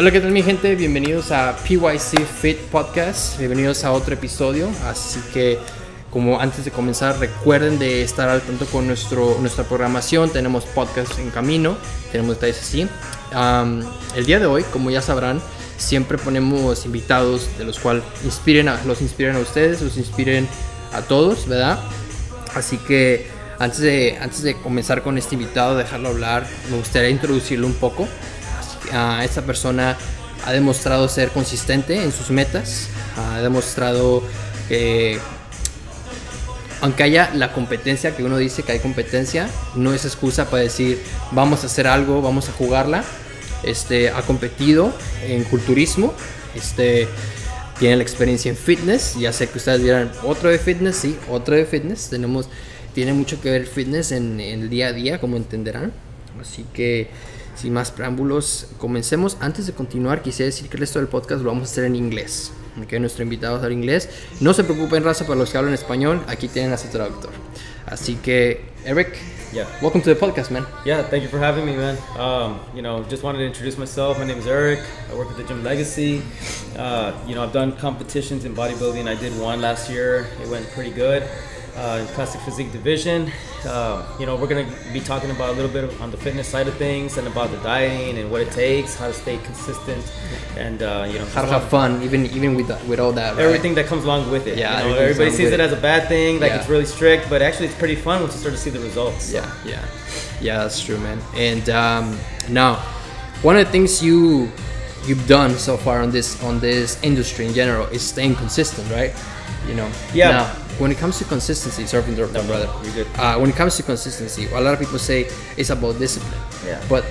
Hola, ¿qué tal mi gente? Bienvenidos a PYC Fit Podcast. Bienvenidos a otro episodio. Así que, como antes de comenzar, recuerden de estar al tanto con nuestro, nuestra programación. Tenemos podcast en camino, tenemos detalles así. Um, el día de hoy, como ya sabrán, siempre ponemos invitados de los cuales inspiren a, los inspiren a ustedes, los inspiren a todos, ¿verdad? Así que antes de, antes de comenzar con este invitado, dejarlo hablar, me gustaría introducirlo un poco. Uh, esta persona ha demostrado ser consistente en sus metas, ha demostrado que aunque haya la competencia, que uno dice que hay competencia, no es excusa para decir vamos a hacer algo, vamos a jugarla. Este, ha competido en culturismo, este, tiene la experiencia en fitness, ya sé que ustedes vieran otro de fitness, sí, otro de fitness, tenemos, tiene mucho que ver fitness en, en el día a día, como entenderán, así que sin más preámbulos, comencemos. Antes de continuar, quisiera decir que el resto del podcast lo vamos a hacer en inglés. Okay, nuestro invitado va a hablar inglés. No se preocupen, raza, para los que hablan español, aquí tienen a su traductor. Así que, Eric, Yeah. welcome to the podcast, man. Yeah, thank you for having me, man. Um, you know, just wanted to introduce myself. My name is Eric. I work at the Gym Legacy. Uh, you know, I've done competitions in bodybuilding. I did one last year. It went pretty good. Uh, in classic physique division. Uh, you know, we're gonna be talking about a little bit of, on the fitness side of things and about the dieting and what it takes, how to stay consistent, and uh, you know, How to have fun, even even with that, with all that. right? everything that comes along with it. Yeah, you know, everybody sees it as a bad thing, like Yeah. it's really strict, but actually it's pretty fun once you start to see the results. Yeah, yeah, yeah. That's true, man. And um, now, one of the things you you've done so far on this on this industry in general is staying consistent, right? You know. Yeah. Now, when it comes to consistency, sorry for interrupting, No, brother. Uh, when it comes to consistency, a lot of people say it's about discipline. Yeah. But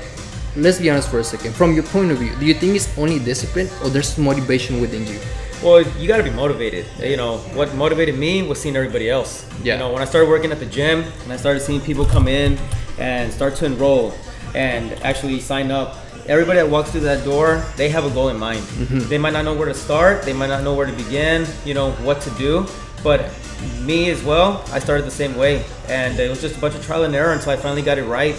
let's be honest for a second. From your point of view, do you think it's only discipline or there's motivation within you? Well, you got to be motivated. You know, what motivated me was seeing everybody else. Yeah. You know, when I started working at the gym and I started seeing people come in and start to enroll and actually sign up, everybody that walks through that door, they have a goal in mind. They might not know where to start, they might not know where to begin, you know, what to do, but me as well, I started the same way. And it was just a bunch of trial and error until I finally got it right.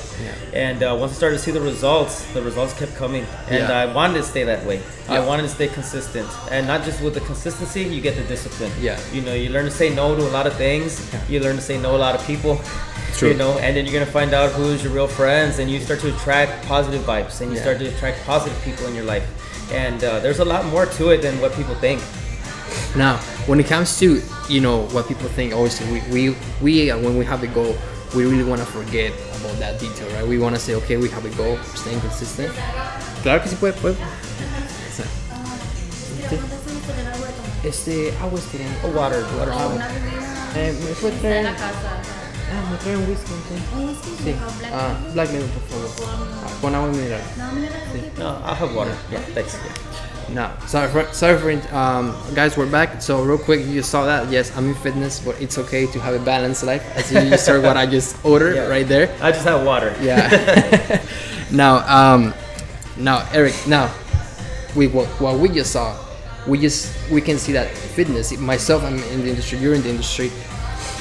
And uh, once I started to see the results, the results kept coming. And Yeah. I wanted to stay that way. I wanted to stay consistent. And not just with the consistency, you get the discipline. Yeah. You know, you learn to say no to a lot of things. You learn to say no to a lot of people. True. You know, and then you're gonna find out who's your real friends, and you start to attract positive vibes, and you Yeah. start to attract positive people in your life. And uh, there's a lot more to it than what people think. Now, when it comes to you know what people think, obviously we we, we uh, when we have a goal, we really want to forget about that detail, right? We want to say, okay, we have a goal, staying consistent. Claro que sí puede, puede. Este, agua este, Oh, water, water. agua. Eh, ¿Me puede Está traer? en la casa. Ah, me trae un whisky, entonces. Un whisky Sí. con black Ah, black label, por favor. Con agua mineral. No, mira, aquí. No, I'll have water. Yeah, thanks. No, sorry for sorry for um, guys. We're back. So real quick, you saw that. Yes, I'm in fitness, but it's okay to have a balanced life. As you just heard what I just ordered Yeah. right there. I just have water. Yeah. now, um, now Eric. Now, we what, what we just saw, we just we can see that fitness. Myself, I'm in the industry. You're in the industry.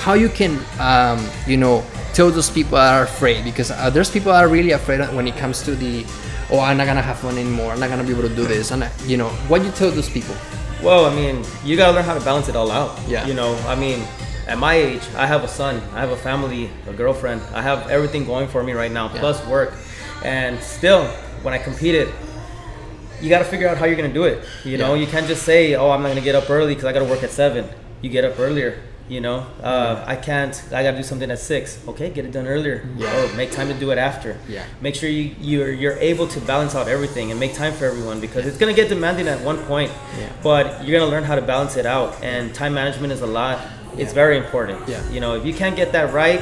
How you can, um, you know, tell those people that are afraid because uh, there's people that are really afraid when it comes to the, oh, I'm not gonna have fun anymore. I'm not gonna be able to do this. And you know, what you tell those people? Well, I mean, you gotta learn how to balance it all out. Yeah. You know, I mean, at my age, I have a son, I have a family, a girlfriend, I have everything going for me right now, Yeah. plus work. And still, when I competed, you gotta figure out how you're gonna do it. You know, Yeah. you can't just say, oh, I'm not gonna get up early because I gotta work at seven. You get up earlier. You know, uh, I can't. I gotta do something at six. Okay, get it done earlier, Yeah. or make time to do it after. Yeah. Make sure you you're you're able to balance out everything and make time for everyone because it's gonna get demanding at one point. Yeah. But you're gonna learn how to balance it out, and time management is a lot. It's very important. Yeah. You know, if you can't get that right,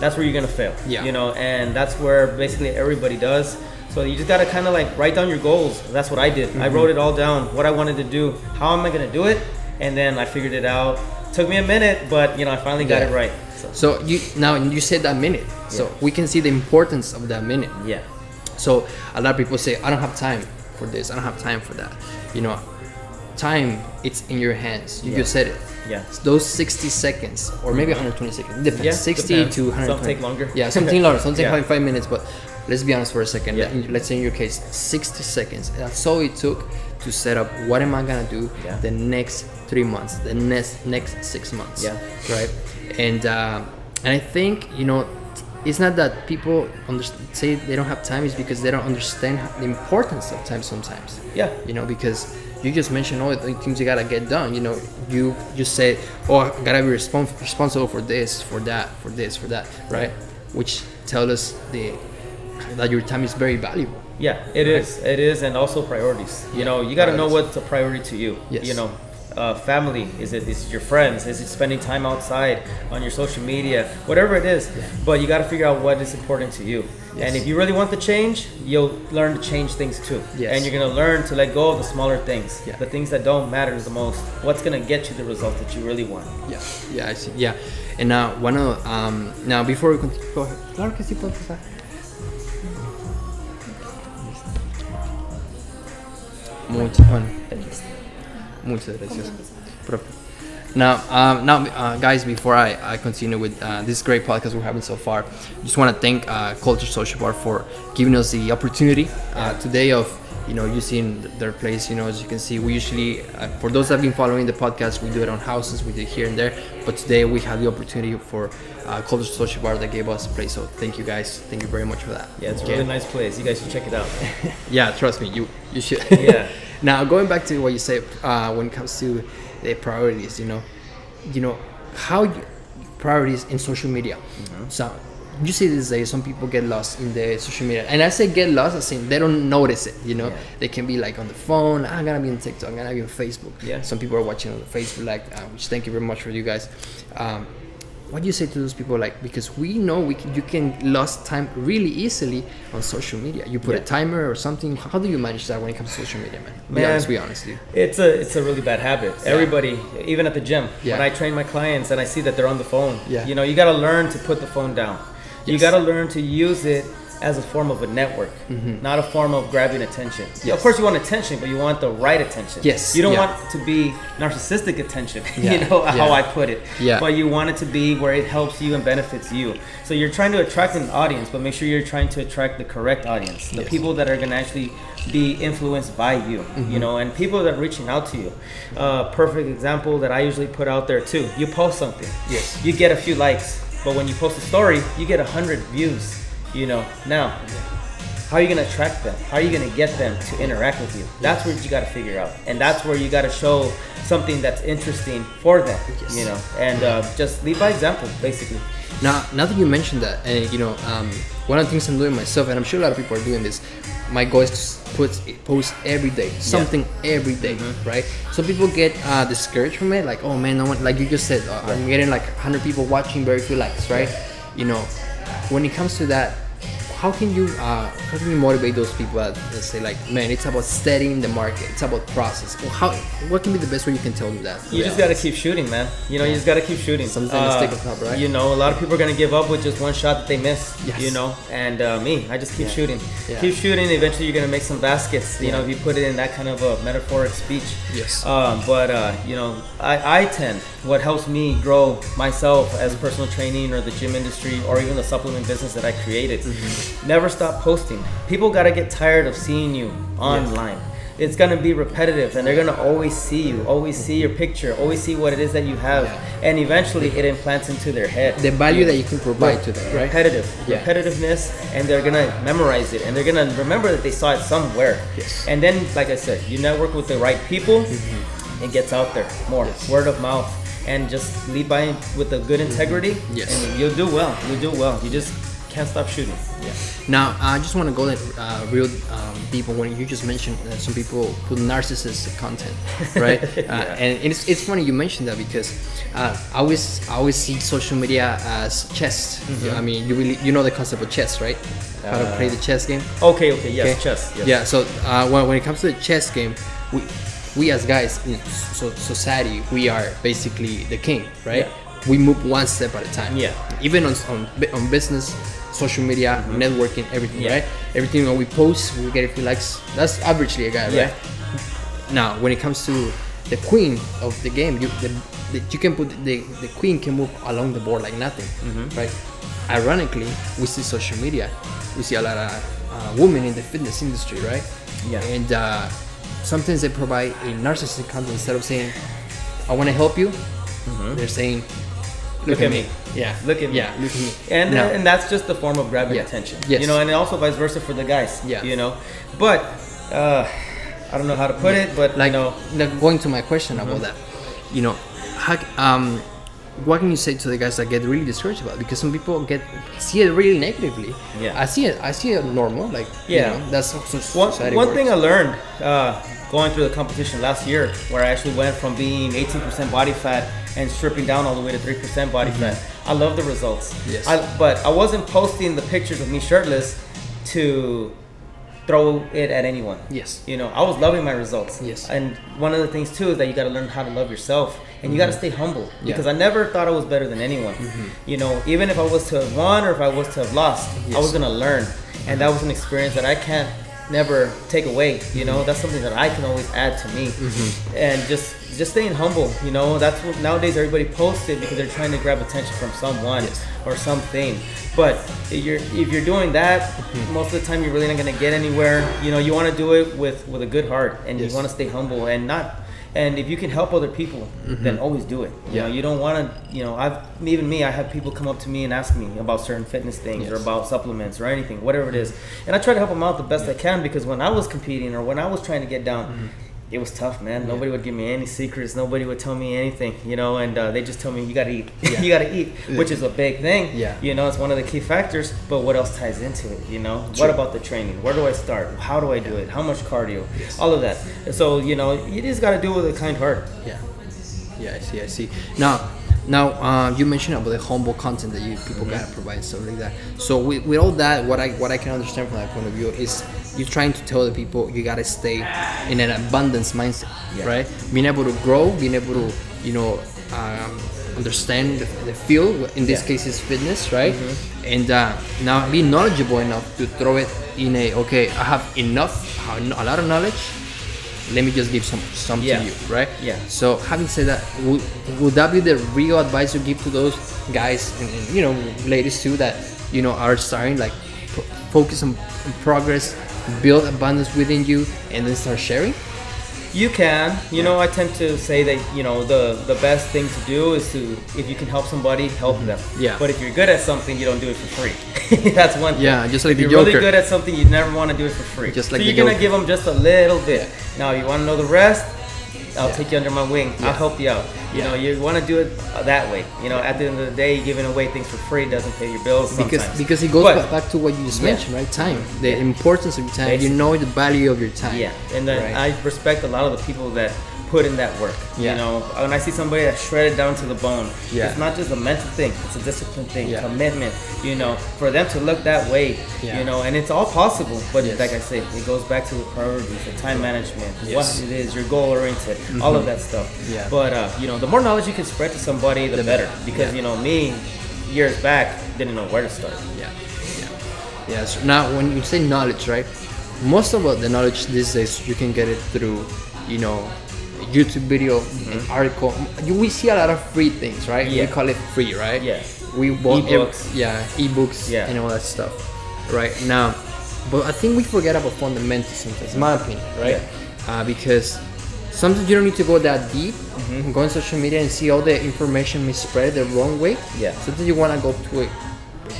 that's where you're gonna fail. Yeah. You know, and that's where basically everybody does. So you just gotta kind of like write down your goals. That's what I did. Mm-hmm. I wrote it all down. What I wanted to do. How am I gonna do it? And then I figured it out. Took me a minute, but you know, I finally got Yeah. it right. So So you now you said that minute. So Yeah. we can see the importance of that minute. yeah. So a lot of people say, I don't have time for this. I don't have time for that. You know, time it's in your hands. You Yeah. just said it. Yeah. Those 60 seconds or maybe 120 seconds. Depends. Yeah, 60 depends. to Some 120. take longer. Yeah, something longer. Something Yeah. like five minutes. But let's be honest for a second. Yeah. Let's say in your case, 60 seconds. That's all it took to set up what am I gonna do Yeah. the next three months, the next next six months. Yeah. Right. And uh, and I think you know. It's not that people under- say they don't have time; it's because they don't understand the importance of time sometimes Yeah. you know because you just mentioned all the things you gotta get done you know you just say oh i gotta be respons- responsible for this for that for this for that right which tell us the that your time is very valuable Yeah, it is. It is, and also priorities. You know, you got to know what's a priority to you. Yes. You know, uh, family is it is it your friends? Is it spending time outside on your social media? Whatever it is, but you got to figure out what is important to you. Yes. And if you really want the change, you'll learn to change things too. Yes. And you're gonna learn to let go of the smaller things, Yeah. the things that don't matter the most. What's gonna get you the result that you really want? yeah yeah i see yeah and now one of um now before we continue go ahead claro que sí Muchas, bueno, muchas gracias. Profe. Now, um, now, uh, guys, before I, I continue with uh, this great podcast we're having so far, just want to thank uh, Culture Social Bar for giving us the opportunity uh, today of you know using their place. You know, as you can see, we usually, uh, for those that have been following the podcast, we do it on houses, we do it here and there. But today we had the opportunity for uh, Culture Social Bar that gave us a place. So thank you guys, thank you very much for that. Yeah, it's a really nice place. You guys should check it out. Yeah, trust me, you you should. Yeah. now going back to what you said uh, when it comes to the priorities, you know, you know how you, priorities in social media. Mm-hmm. So you see these days, some people get lost in the social media, and I say get lost, I say they don't notice it. You know, Yeah. they can be like on the phone. I'm gonna be on TikTok. I'm gonna be on Facebook. Yeah. Some people are watching on Facebook, like uh, which thank you very much for you guys. Um, what do you say to those people like because we know we can, you can lose time really easily on social media you put a timer or something how do you manage that when it comes to social media man be Man. honest be honest dude. It's a it's a really bad habit. Everybody, even at the gym, Yeah. when I train my clients and I see that they're on the phone, Yeah. you know, you got to learn to put the phone down. You got to learn to use it as a form of a network, not a form of grabbing attention. Mm-hmm. Yes. Of course, you want attention, but you want the right attention. Yes, You don't yeah. want to be narcissistic attention. Yeah, You know how. I put it. Yeah. But you want it to be where it helps you and benefits you. So you're trying to attract an audience, but make sure you're trying to attract the correct audience, the Yes. people that are going to actually be influenced by you, Mm-hmm. you know, and people that are reaching out to you. Uh, perfect example that I usually put out there too. You post something, Yes. you get a few likes, but when you post a story, you get a hundred views. You know, now how are you gonna attract them? How are you gonna get them to interact with you? That's where you gotta figure out, and that's where you gotta show something that's interesting for them. Yes. You know, and uh, just lead by example, basically. now now that you mentioned that and you know um, one of the things i'm doing myself and i'm sure a lot of people are doing this my goal is to put post every day something every day, Mm-hmm. right So people get uh, discouraged from it like oh man no one like you just said uh, i'm getting like 100 people watching very few likes right you know when it comes to that how can you uh, how can you motivate those people that, that say like man it's about studying the market it's about process well, how what can be the best way you can tell them that You just gotta keep shooting, man. You know, you just gotta keep shooting. Uh, Something to stick top, right? You know, a lot of people are gonna give up with just one shot that they miss. Yes. You know, and uh, me, I just keep Yeah. shooting. Yeah. Keep shooting. Eventually, you're gonna make some baskets. You know, if you put it in that kind of a metaphoric speech. Yes. Um, but uh, you know, I, I tend what helps me grow myself as a personal training or the gym industry or even the supplement business that I created. Mm-hmm. Never stop posting. People gotta get tired of seeing you online. It's gonna be repetitive, and they're gonna always see you, always see your picture, always see what it is that you have, Yeah. and eventually it implants into their head. the value that you can provide to them right Repetitive, Yeah. repetitiveness, and they're gonna memorize it, and they're gonna remember that they saw it somewhere. Yes. And then, like I said, you network with the right people, it gets out there more, Yes. word of mouth, and just lead by with a good integrity, Yes. and you'll do well. You'll do well. You just can't stop shooting. Yeah. Now, I just want to go uh, real um, deep on when you just mentioned that some people put narcissistic content, right? uh, and it's, it's funny you mentioned that because uh, I always I always see social media as chess. I mean, you really you know the concept of chess, right? How to play the chess game. Okay, okay, yes, Okay. chess. Yes. Yeah. So uh, when, when it comes to the chess game, we we as guys in so, society we are basically the king, right? Yeah. We move one step at a time. Yeah. Even on on, on business, social media, networking, everything, Mm-hmm. Yeah. right? Everything that we post, we get a few likes. That's averagely a guy, right? Now, when it comes to the queen of the game, you the, the, you can put the, the queen can move along the board like nothing, Mm-hmm. right? ironically, we see social media. We see a lot of uh, women in the fitness industry, right? Yeah. And uh, sometimes they provide a narcissistic content instead of saying, "I want to help you." They're saying, Mm-hmm. Look at me. Yeah. Look at me. Yeah. Look at me. and No. and that's just the form of grabbing Yeah. attention. Yes. You know, and also vice versa for the guys. Yeah. You know, but uh, I don't know how to put it, but like you know, like going to my question about that you know how, um what can you say to the guys that get really discouraged about it? because some people get see it really negatively Yeah. i see it i see it normal like Yeah. you know, that's so- One, one works. thing I learned uh, going through the competition last year, where I actually went from being 18% body fat and stripping down all the way to 3% body fat, I love the results. Mm-hmm. Yes. I, but I wasn't posting the pictures of me shirtless to throw it at anyone. yes You know, I was loving my results. Yes. And one of the things too is that you got to learn how to love yourself, and you got to stay humble Mm-hmm. Yeah. Mm-hmm. because I never thought I was better than anyone. You know, even if I was to have won or if I was to have lost, I was gonna learn, and that was an experience that I can't never take away. You know, that's something that I can always add to me, Mm-hmm. and just just staying humble. You know, that's what nowadays everybody posts it because they're trying to grab attention from someone Yes. or something. But if you're if you're doing that, Mm-hmm. most of the time you're really not gonna get anywhere. You know, you want to do it with with a good heart, and Yes. you want to stay humble and not. And if you can help other people, then always do it. You Mm-hmm. Yeah. know, you don't want to. You know, I've even me. I have people come up to me and ask me about certain fitness things or about supplements or anything, whatever it is, and I try to help them out the best I can because when I was competing or when I was trying to get down. Mm-hmm. It was tough, man. Nobody would give me any secrets. Nobody would tell me anything, you know. And uh, they just tell me you gotta eat, Yeah. you gotta eat, which is a big thing. Yeah. You know, it's one of the key factors. But what else ties into it? You know, True. what about the training? Where do I start? How do I do it? How much cardio? Yes. All of that. So you know, you just gotta do it with a kind heart. yeah yeah i see i see now now uh, you mentioned about the humble content that you people Mm-hmm. gotta provide stuff like that so with, with all that what i what i can understand from that point of view is you're trying to tell the people you gotta stay in an abundance mindset Yeah. right being able to grow being able to you know um, understand the, the field in this Yeah. case is fitness right and uh, now be knowledgeable enough to throw it in a okay i have enough a lot of knowledge let me just give some some Yeah. to you right Yeah. so having said that, would, would that be the real advice you give to those guys and, and, you know ladies too that you know are starting like focus on, on progress, build abundance within you, and then start sharing? You can. You know, I tend to say that you know the the best thing to do is to if you can help somebody, help them. Mm-hmm. Yeah. But if you're good at something, you don't do it for free. That's one. Thing. Yeah, just like if the you're really good at something, you never want to do it for free. Just like so you're gonna Joker. give them just a little bit. Now, you want to know the rest? I'll Yeah. take you under my wing. Yeah. I'll help you out. You know, you want to do it that way. You know, at the end of the day, giving away things for free doesn't pay your bills Because sometimes. because it goes But- back to what you just mentioned, right? Time, the importance of your time. You know the value of your time. Yeah, and then Right. I respect a lot of the people that put in that work. Yeah. You know, when I see somebody that's shredded down to the bone, Yeah. it's not just a mental thing; it's a discipline thing, Yeah. commitment. You know, for them to look that way, Yeah. you know, and it's all possible. But Yes. like I say, it goes back to the priorities, the time management, Yes. Mm-hmm. what it is, you're goal oriented, all of that stuff. Yeah. But uh, you know, the more knowledge you can spread to somebody, the, The better. Because you know, me years back didn't know where to start. Yeah, yeah, yeah. So now, when you say knowledge, right? Most of the knowledge these days you can get it through, you know, YouTube video, an article. We see a lot of free things, right? Mm-hmm. Yeah. We call it free, right? Yeah. We bought Ebooks. yeah, ebooks, Yeah. and all that stuff, right? Now, but I think we forget about fundamentals sometimes, in my opinion, right? Uh, because sometimes you don't need to go that deep. Mm-hmm. Go on social media and see all the information misread the wrong way. Yeah. Sometimes you want to go to a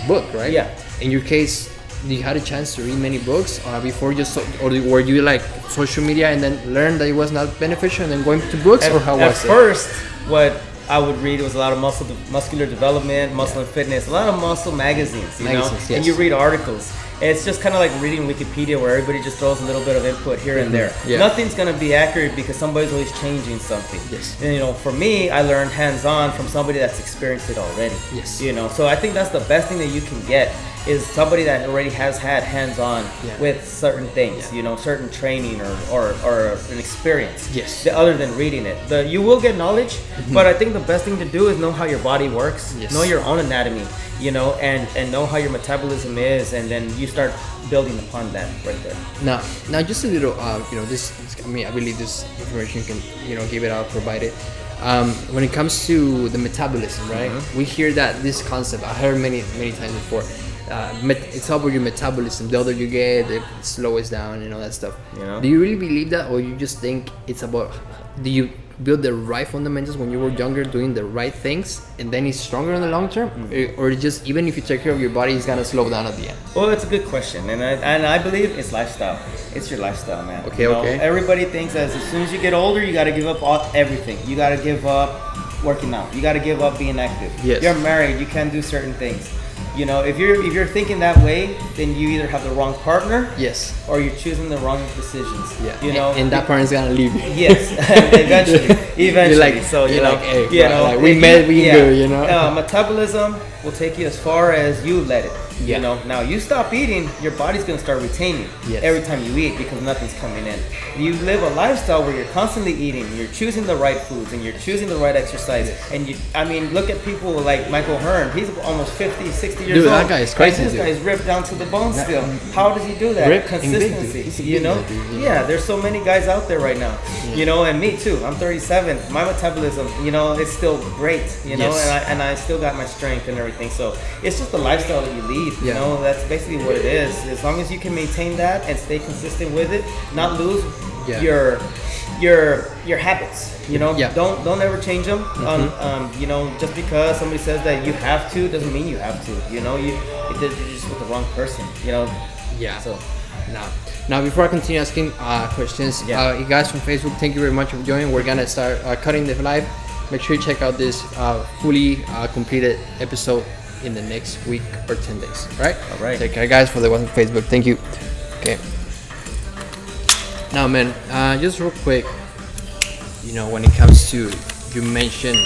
book, right? Yeah. In your case, you had a chance to read many books uh, before you so, or were you like social media and then learned that it was not beneficial and then going to books At, or how was it? first, what I would read was a lot of muscle, muscular development, muscle and fitness, a lot of muscle magazines, you Magazines, know, and you read articles. It's just kind of like reading Wikipedia, where everybody just throws a little bit of input here and there. Mm-hmm. Yeah. Nothing's gonna be accurate because somebody's always changing something. Yes. And you know, for me, I learned hands-on from somebody that's experienced it already. Yes. You know, so I think that's the best thing that you can get is somebody that already has had hands-on Yeah. with certain things. Yeah. You know, certain training or, or, or an experience Yes. the- other than reading it. The, you will get knowledge, but I think the best thing to do is know how your body works, Yes. know your own anatomy, you know, and and know how your metabolism is, and then you start building upon that right there. Now, now just a little, uh, you know, this, this- I mean, I believe this information can, you know, give it out, provide it. um, when it comes to the metabolism, right? Mm-hmm. We hear that this concept. I heard many many times before. Uh, met- it's all about your metabolism. The older you get, it slows down and all that stuff. You know? Do you really believe that, or you just think it's about? Do you build the right fundamentals when you were younger, doing the right things, and then it's stronger in the long term, Mm-hmm. or just even if you take care of your body, it's gonna slow down at the end? Well, it's a good question, and I, and I believe it's lifestyle. It's your lifestyle, man. Okay, You know, okay. Everybody thinks as as soon as you get older, you got to give up all, everything. You got to give up working out. You got to give up being active. Yes. You're married. You can't do certain things. You know, if you're if you're thinking that way, then you either have the wrong partner Yes. or you're choosing the wrong decisions. Yeah. You know, and, and that partner's gonna leave you. Yes, eventually, eventually. You're like- so you you're know, like, hey, you bro, know, like, we met, we good, you know? Uh, metabolism will take you as far as you let it. Yeah. You know, now you stop eating, your body's gonna start retaining Yes. every time you eat because nothing's coming in. You live a lifestyle where you're constantly eating, you're choosing the right foods, and you're choosing the right exercise. And you, I mean, look at people like Mike O'Hearn. He's almost 50, 60 years Dude, old. that guy is crazy, And this dude. guy is ripped down to the bone still. How does he do that? Ripped and big. Consistency. You know? dude, yeah. Yeah, there's so many guys out there right now. You know, and me too. I'm 37. My metabolism, you know, it's still great. You know, Yes. and I and I still got my strength and everything. So it's just the lifestyle that you lead. You Yeah. know, that's basically what it is. As long as you can maintain that and stay consistent with it, not lose Yeah. your your your habits. You know, Yeah. Mm-hmm. don't don't ever change them. Um, um, you know, just because somebody says that you have to doesn't mean you have to. You know, you it, you're just with the wrong person. You know, Yeah. so. Now, now before I continue asking uh, questions, Yeah. uh, you guys from Facebook, thank you very much for joining. We're gonna start uh, cutting the live. Make sure you check out this uh, fully uh, completed episode in the next week or ten days. All right. All right. Take care, guys. For the ones on Facebook, thank you. Okay. Now, man, uh, just real quick, you know, when it comes to you mentioned,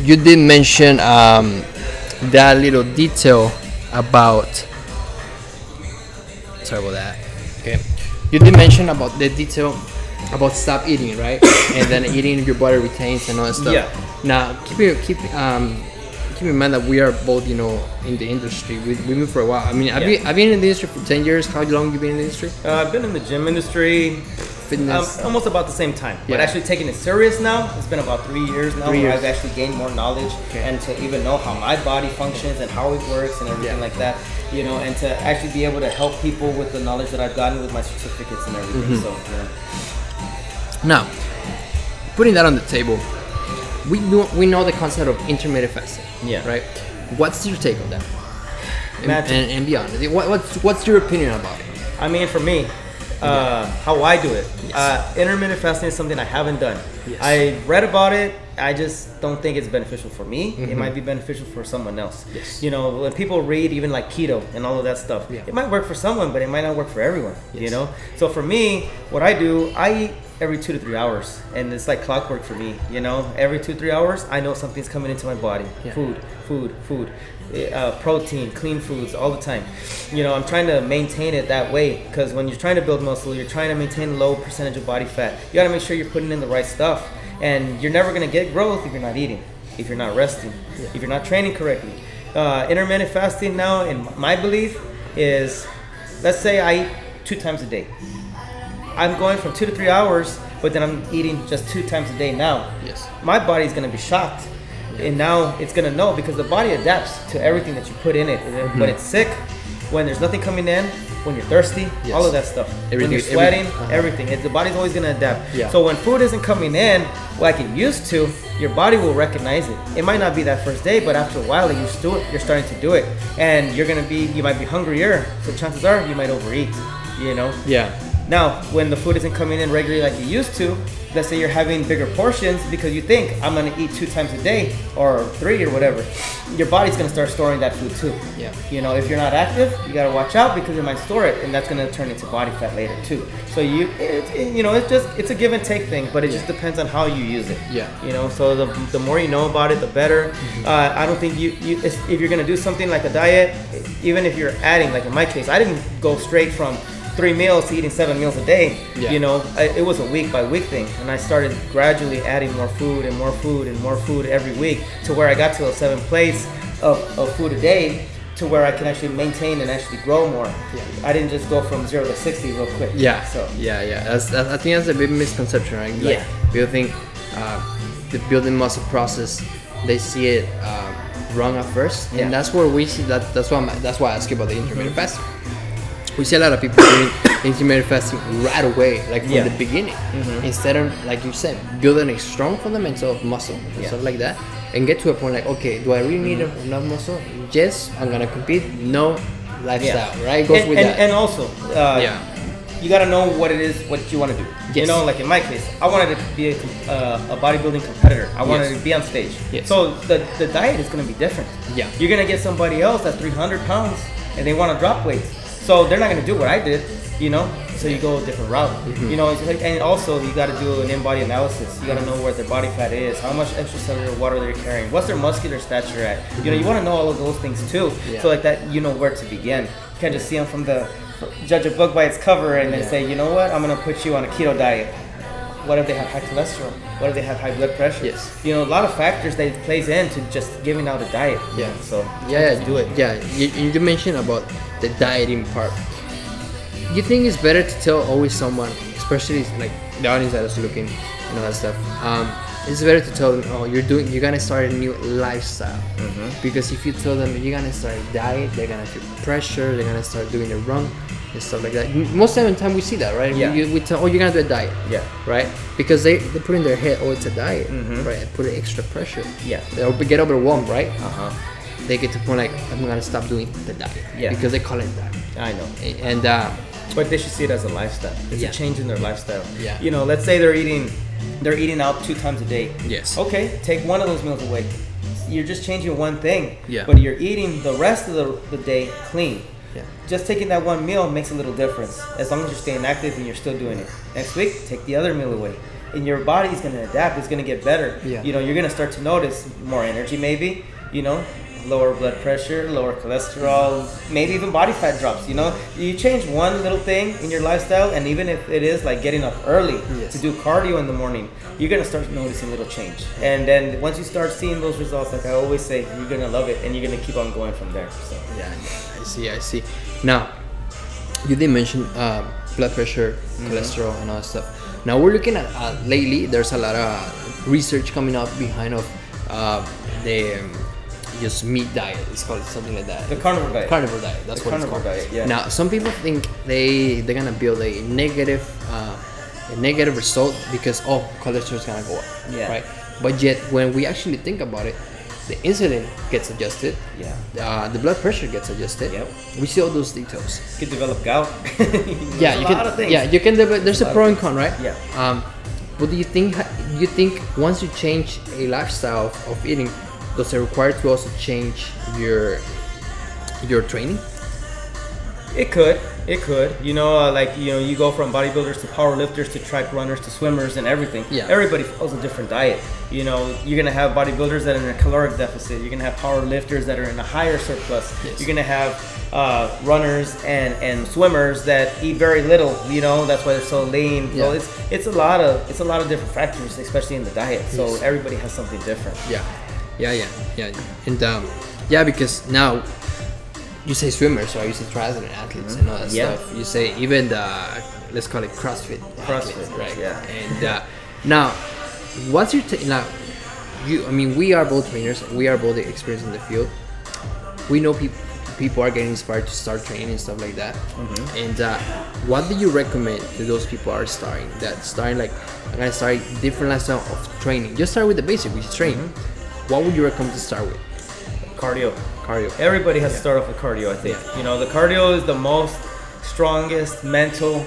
you did mention um, that little detail about sorry about that. Okay, you did mention about the detail about stop eating, right? and then eating your body retains and all that stuff. Yeah. Now keep it, keep um keep in mind that we are both you know in the industry. We we been for a while. I mean, I've Yeah. been I've been in the industry for ten years. How long you been in the industry? Uh, I've been in the gym industry um, Fitness. almost about the same time. But actually taking it serious now, it's been about three years now Three where years. I've actually gained more knowledge Okay. and to even know how my body functions and how it works and everything Yeah. like that. You know, and to actually be able to help people with the knowledge that I've gotten with my certificates and everything. Mm-hmm. So, know. Now, putting that on the table, we know we know the concept of intermittent fasting. Yeah. Right. What's your take on that? And, and, and be honest. What, what's what's your opinion about it? I mean, for me, uh, how I do it, uh, intermittent fasting is something I haven't done. Yes. I read about it. I just don't think it's beneficial for me. Mm-hmm. It might be beneficial for someone else. Yes. You know, when people read even like keto and all of that stuff, Yeah. it might work for someone, but it might not work for everyone. Yes. You know. So for me, what I do, I eat every two to three hours, and it's like clockwork for me. You know, every two three hours, I know something's coming into my body. Yeah. Food, food, food, uh, protein, clean foods all the time. You know, I'm trying to maintain it that way because when you're trying to build muscle, you're trying to maintain low percentage of body fat. You got to make sure you're putting in the right stuff, and you're never gonna get growth if you're not eating, if you're not resting, if you're not training correctly. Uh, intermittent fasting now, in my belief, is let's say I eat two times a day. I'm going from two to three hours, but then I'm eating just two times a day now. Yes. My body's gonna be shocked, and now it's gonna know because the body adapts to everything that you put in it. Mm-hmm. When it's sick, when there's nothing coming in, when you're thirsty, Yes. all of that stuff. when you're every- sweating, uh-huh. everything. It, the body's always gonna adapt. Yeah. So when food isn't coming in like it used to, your body will recognize it. It might not be that first day, but after a while, you're used to it. You're starting to do it, and you're gonna be. You might be hungrier, so chances are you might overeat. You know. Yeah. Now, when the food isn't coming in regularly like you used to, let's say you're having bigger portions because you think I'm gonna eat two times a day or three or whatever, your body's gonna start storing that food too. Yeah. You know, if you're not active, you gotta watch out because it might store it, and that's gonna turn into body fat later too. So you, it, it- you know, it's just it's a give and take thing, but it just depends on how you use it. Yeah. You know, so the, the more you know about it, the better. Uh, I don't think you, you if you're gonna do something like a diet, even if you're adding, like in my case, I didn't go straight from three meals to eating seven meals a day. Yeah. You know, I, it was a week by week thing, and I started gradually adding more food and more food and more food every week to where I got to a seven plates of, of food a day. To where I can actually maintain and actually grow more. Yeah. I didn't just go from zero to sixty real quick. Yeah. So yeah, yeah. That's, that, I think that's a big misconception, right? Like, Yeah. People think uh, the building muscle process, they see it um, wrong at first, Yeah. and that's where we see that. That's why I'm, that's why I ask you about the intermittent fasting. We see a lot of people doing intermittent fasting right away, like from Yeah. the beginning, instead of like you said, building a strong fundamental of muscle and Yeah. stuff like that, and get to a point like, okay, do I really need enough muscle? Yes, I'm gonna compete. No lifestyle, right? Goes and, with and, that. and also, uh, Yeah. you got to know what it is, what you want to do. You know, like in my case, I wanted to be a, uh, a bodybuilding competitor. I wanted Yes. to be on stage. Yes. So the, the diet is going to be different. Yeah. You're going to get somebody else that's 300 pounds and they want to drop weight. So they're not going to do what I did, you know? So you go a different route. Mm-hmm. You know, it's like- and also you got to do an in-body analysis. You got to know where their body fat is, how much extracellular water they're carrying, what's their muscular stature at. You know, you want to know all of those things too. Yeah. So like that, you know where to begin. You can't just see them from the judge a book by its cover and then Yeah. say, you know what, I'm gonna put you on a keto diet. What if they have high cholesterol? What if they have high blood pressure? Yes. You know, a lot of factors that plays into just giving out a diet. Yeah. So yeah, just do it. Yeah, you, you mentioned about the dieting part. You think it's better to tell always someone, especially like the audience that is looking and all that stuff. Um, it's better to tell them, oh, you're doing, you're gonna start a new lifestyle. Mm-hmm. Because if you tell them you're gonna start a diet, they're gonna feel pressure. They're gonna start doing it wrong and stuff like that. Most of the time, we see that, right? Yeah. We, we tell, oh, you're gonna do a diet. Yeah. Right? Because they, they put in their head, oh, it's a diet, Mhm. right? And put extra pressure. Yeah. They'll get overwhelmed, right? Uh huh. they get to the point like I'm gonna stop doing the diet Yeah. because they call it diet. I know. And uh, But they should see it as a lifestyle. It's Yeah. a change in their lifestyle. Yeah. You know, let's say they're eating, they're eating out two times a day. yes, Okay, take one of those meals away. You're just changing one thing. Yeah. But you're eating the rest of the, the day clean. Yeah, Just taking that one meal makes a little difference. As long as you're staying active and you're still doing it. Next week, take the other meal away. And your body's gonna adapt, it's gonna get better. Yeah. You know, you're gonna start to notice more energy maybe, you know, lower blood pressure, lower cholesterol, maybe even body fat drops, you know. You change one little thing in your lifestyle and even if it is like getting up early Yes. to do cardio in the morning, you're gonna start noticing little change. And then once you start seeing those results, like I always say, you're gonna love it and you're gonna keep on going from there. So yeah. I see, I see. Now, you did mention uh, blood pressure, Mm-hmm. cholesterol, and all that stuff. Now we're looking at uh, lately. There's a lot of research coming out behind of uh, the um, just meat diet. It's called something like that. the carnivore diet. carnivore diet. That's The what it's called. diet, yeah. Now, some people think they they're gonna build a negative uh, a negative result because oh cholesterol is gonna go up. Yeah. Right. But yet, when we actually think about it, the insulin gets adjusted. Yeah. Uh, the blood pressure gets adjusted. Yep. We see all those details. You could develop gout. yeah, you a can. of things. Yeah, you can. Develop, there's A a pro and con, right? Yeah. Um, but do you think you think once you change a lifestyle of, of eating, does it require to also change your your training? It could. It could. You know, uh, like you know, you go from bodybuilders to power lifters to track runners to swimmers and everything. Yeah. Everybody follows a different diet. You know, you're gonna have bodybuilders that are in a caloric deficit. You're gonna have power lifters that are in a higher surplus. Yes. You're gonna have uh, runners and and swimmers that eat very little. You know, that's why they're so lean. Yeah. So it's it's a lot of it's a lot of different factors, especially in the diet. So Yes. everybody has something different. Yeah, yeah, yeah, yeah, and um, yeah, because now you say swimmers, right? You say triathlon athletes and all that Yeah. stuff. You say even the let's call it CrossFit. CrossFit, athletes, right? yeah. And uh, now, what's your t- now? You, I mean, we are both trainers. We are both experienced in the field. We know people. People are getting inspired to start training and stuff like that. Mm-hmm. And uh, what do you recommend to those people are starting? That starting like I'm gonna start different lifestyle of training. Just start with the basic, which is training. Mm-hmm. What would you recommend to start with? Cardio. Cardio. Everybody has to start off with cardio, I think. You know, the cardio is the most strongest mental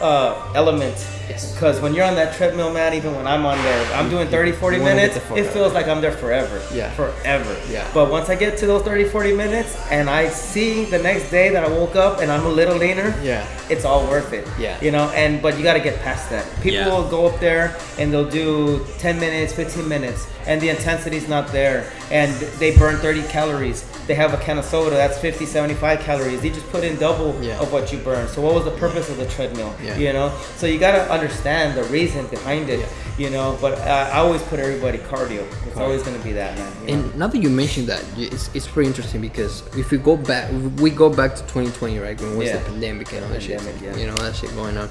uh, element. Yes. Because when you're on that treadmill, man, even when I'm on there, I'm doing 30, 40 you wanna get minutes, it feels like I'm there forever. Yeah. Forever. Yeah. But once I get to those 30, 40 minutes and I see the next day that I woke up and I'm a little leaner, Yeah. it's all worth it. Yeah. You know, and but you got to get past that. People Yeah. will go up there and they'll do 10 minutes, 15 minutes, and the intensity's not there, and they burn 30 calories. They have a can of soda that's 50, 75 calories. They just put in double Yeah. of what you burn. So what was the purpose of the treadmill? Yeah. You know, so you got to understand the reason behind it. Yeah. You know, but uh, I always put everybody cardio. It's Cardio. always going to be that, man. you know? And now that you mentioned that, it's, it's pretty interesting because if we go back, we go back to 2020, right? When was Yeah. the pandemic and all that shit, yeah. you know, that shit going on.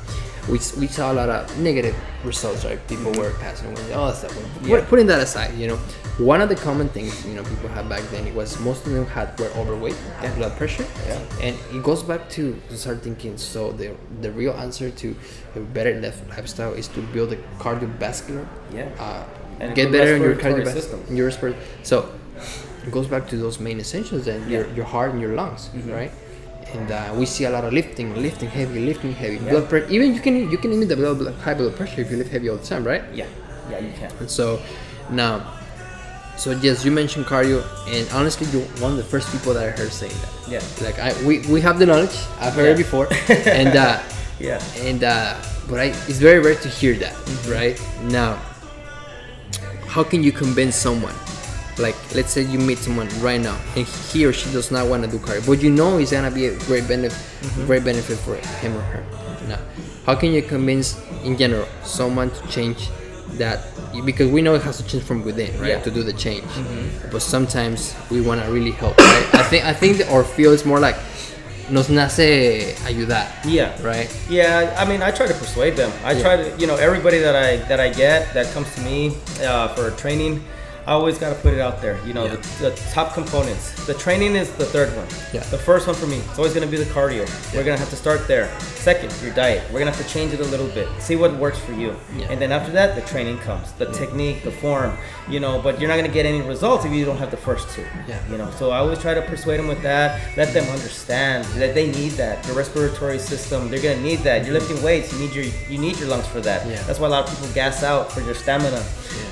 We, we saw a lot of negative results, right? People were passing away, all that stuff. Mm-hmm. Yeah. Putting that aside, you know, one of the common things you know people had back then it was most of them had were overweight, had blood pressure, Yeah. and it goes back to start thinking. So the the real answer to a better lifestyle is to build a cardiovascular, Yeah. uh, And get better in your cardiovascular system. your So it goes back to those main essentials and your, Yeah. Mm-hmm. your heart and your lungs, right? And uh, we see a lot of lifting, lifting heavy, lifting heavy. Yeah. Blood pressure. Even you can you can limit the blood, high blood pressure if you lift heavy all the time, right? Yeah. Yeah, you can. And so now, so yes, you mentioned cardio, and honestly, you're one of the first people that I heard saying that. Yeah. Like I, we, we have the knowledge. I've heard it before, and uh, Yeah. and uh, but I, it's very rare to hear that, Mm-hmm. right? Now, how can you convince someone? Like, let's say you meet someone right now, and he or she does not want to do cardio, but you know it's gonna be a great benefit, Mm-hmm. great benefit for him or her. Now, how can you convince, in general, someone to change that? Because we know it has to change from within, right? Yeah. Mm-hmm. To do the change, but sometimes we want to really help. Right? I think I think our field is more like nos nace ayudar, Yeah. right? Yeah, I mean, I try to persuade them. I Yeah. try to, you know, everybody that I that I get that comes to me uh, for training, I always got to put it out there. You know, Yeah. the, the top components. The training is the third one. Yeah. The first one for me, it's always gonna be the cardio. We're gonna have to start there. Second, your diet. We're gonna have to change it a little bit. See what works for you. Yeah. And then after that, the training comes. The technique, the form. You know, but you're not gonna get any results if you don't have the first two. Yeah. You know, so I always try to persuade them with that. Let them understand that they need that. Your respiratory system, they're gonna need that. You're lifting weights. You need your you need your lungs for that. Yeah. That's why a lot of people gas out for your stamina,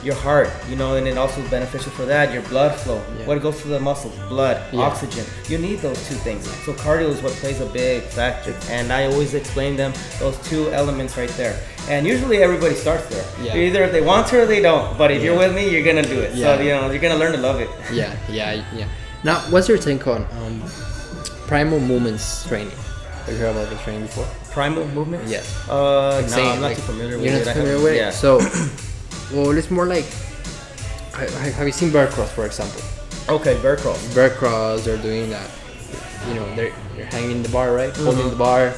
your heart. You know, and it also beneficial for that. Your blood flow. Yeah. What goes to the muscles? Blood, Yeah. oxygen. You need those two things. So cardio is what plays a big factor. And I always explain them those two elements right there. And usually everybody starts there. Yeah. Either if they want to or they don't. But if Yeah. you're with me, you're gonna do it. Yeah. So you know you're gonna learn to love it. yeah, yeah, yeah. Now, what's your take on um, primal movements training? Have you heard about the training before? Primal movement? Yes. Uh, no, Saying, I'm not like, too familiar with You're it. not I too familiar with it. Yeah. So, well, it's more like, ha- ha- have you seen bear cross, for example? okay, bear crawl. Bear cross, they're doing that. You know, they're, they're hanging the bar, right? Mm-hmm. Holding the bar,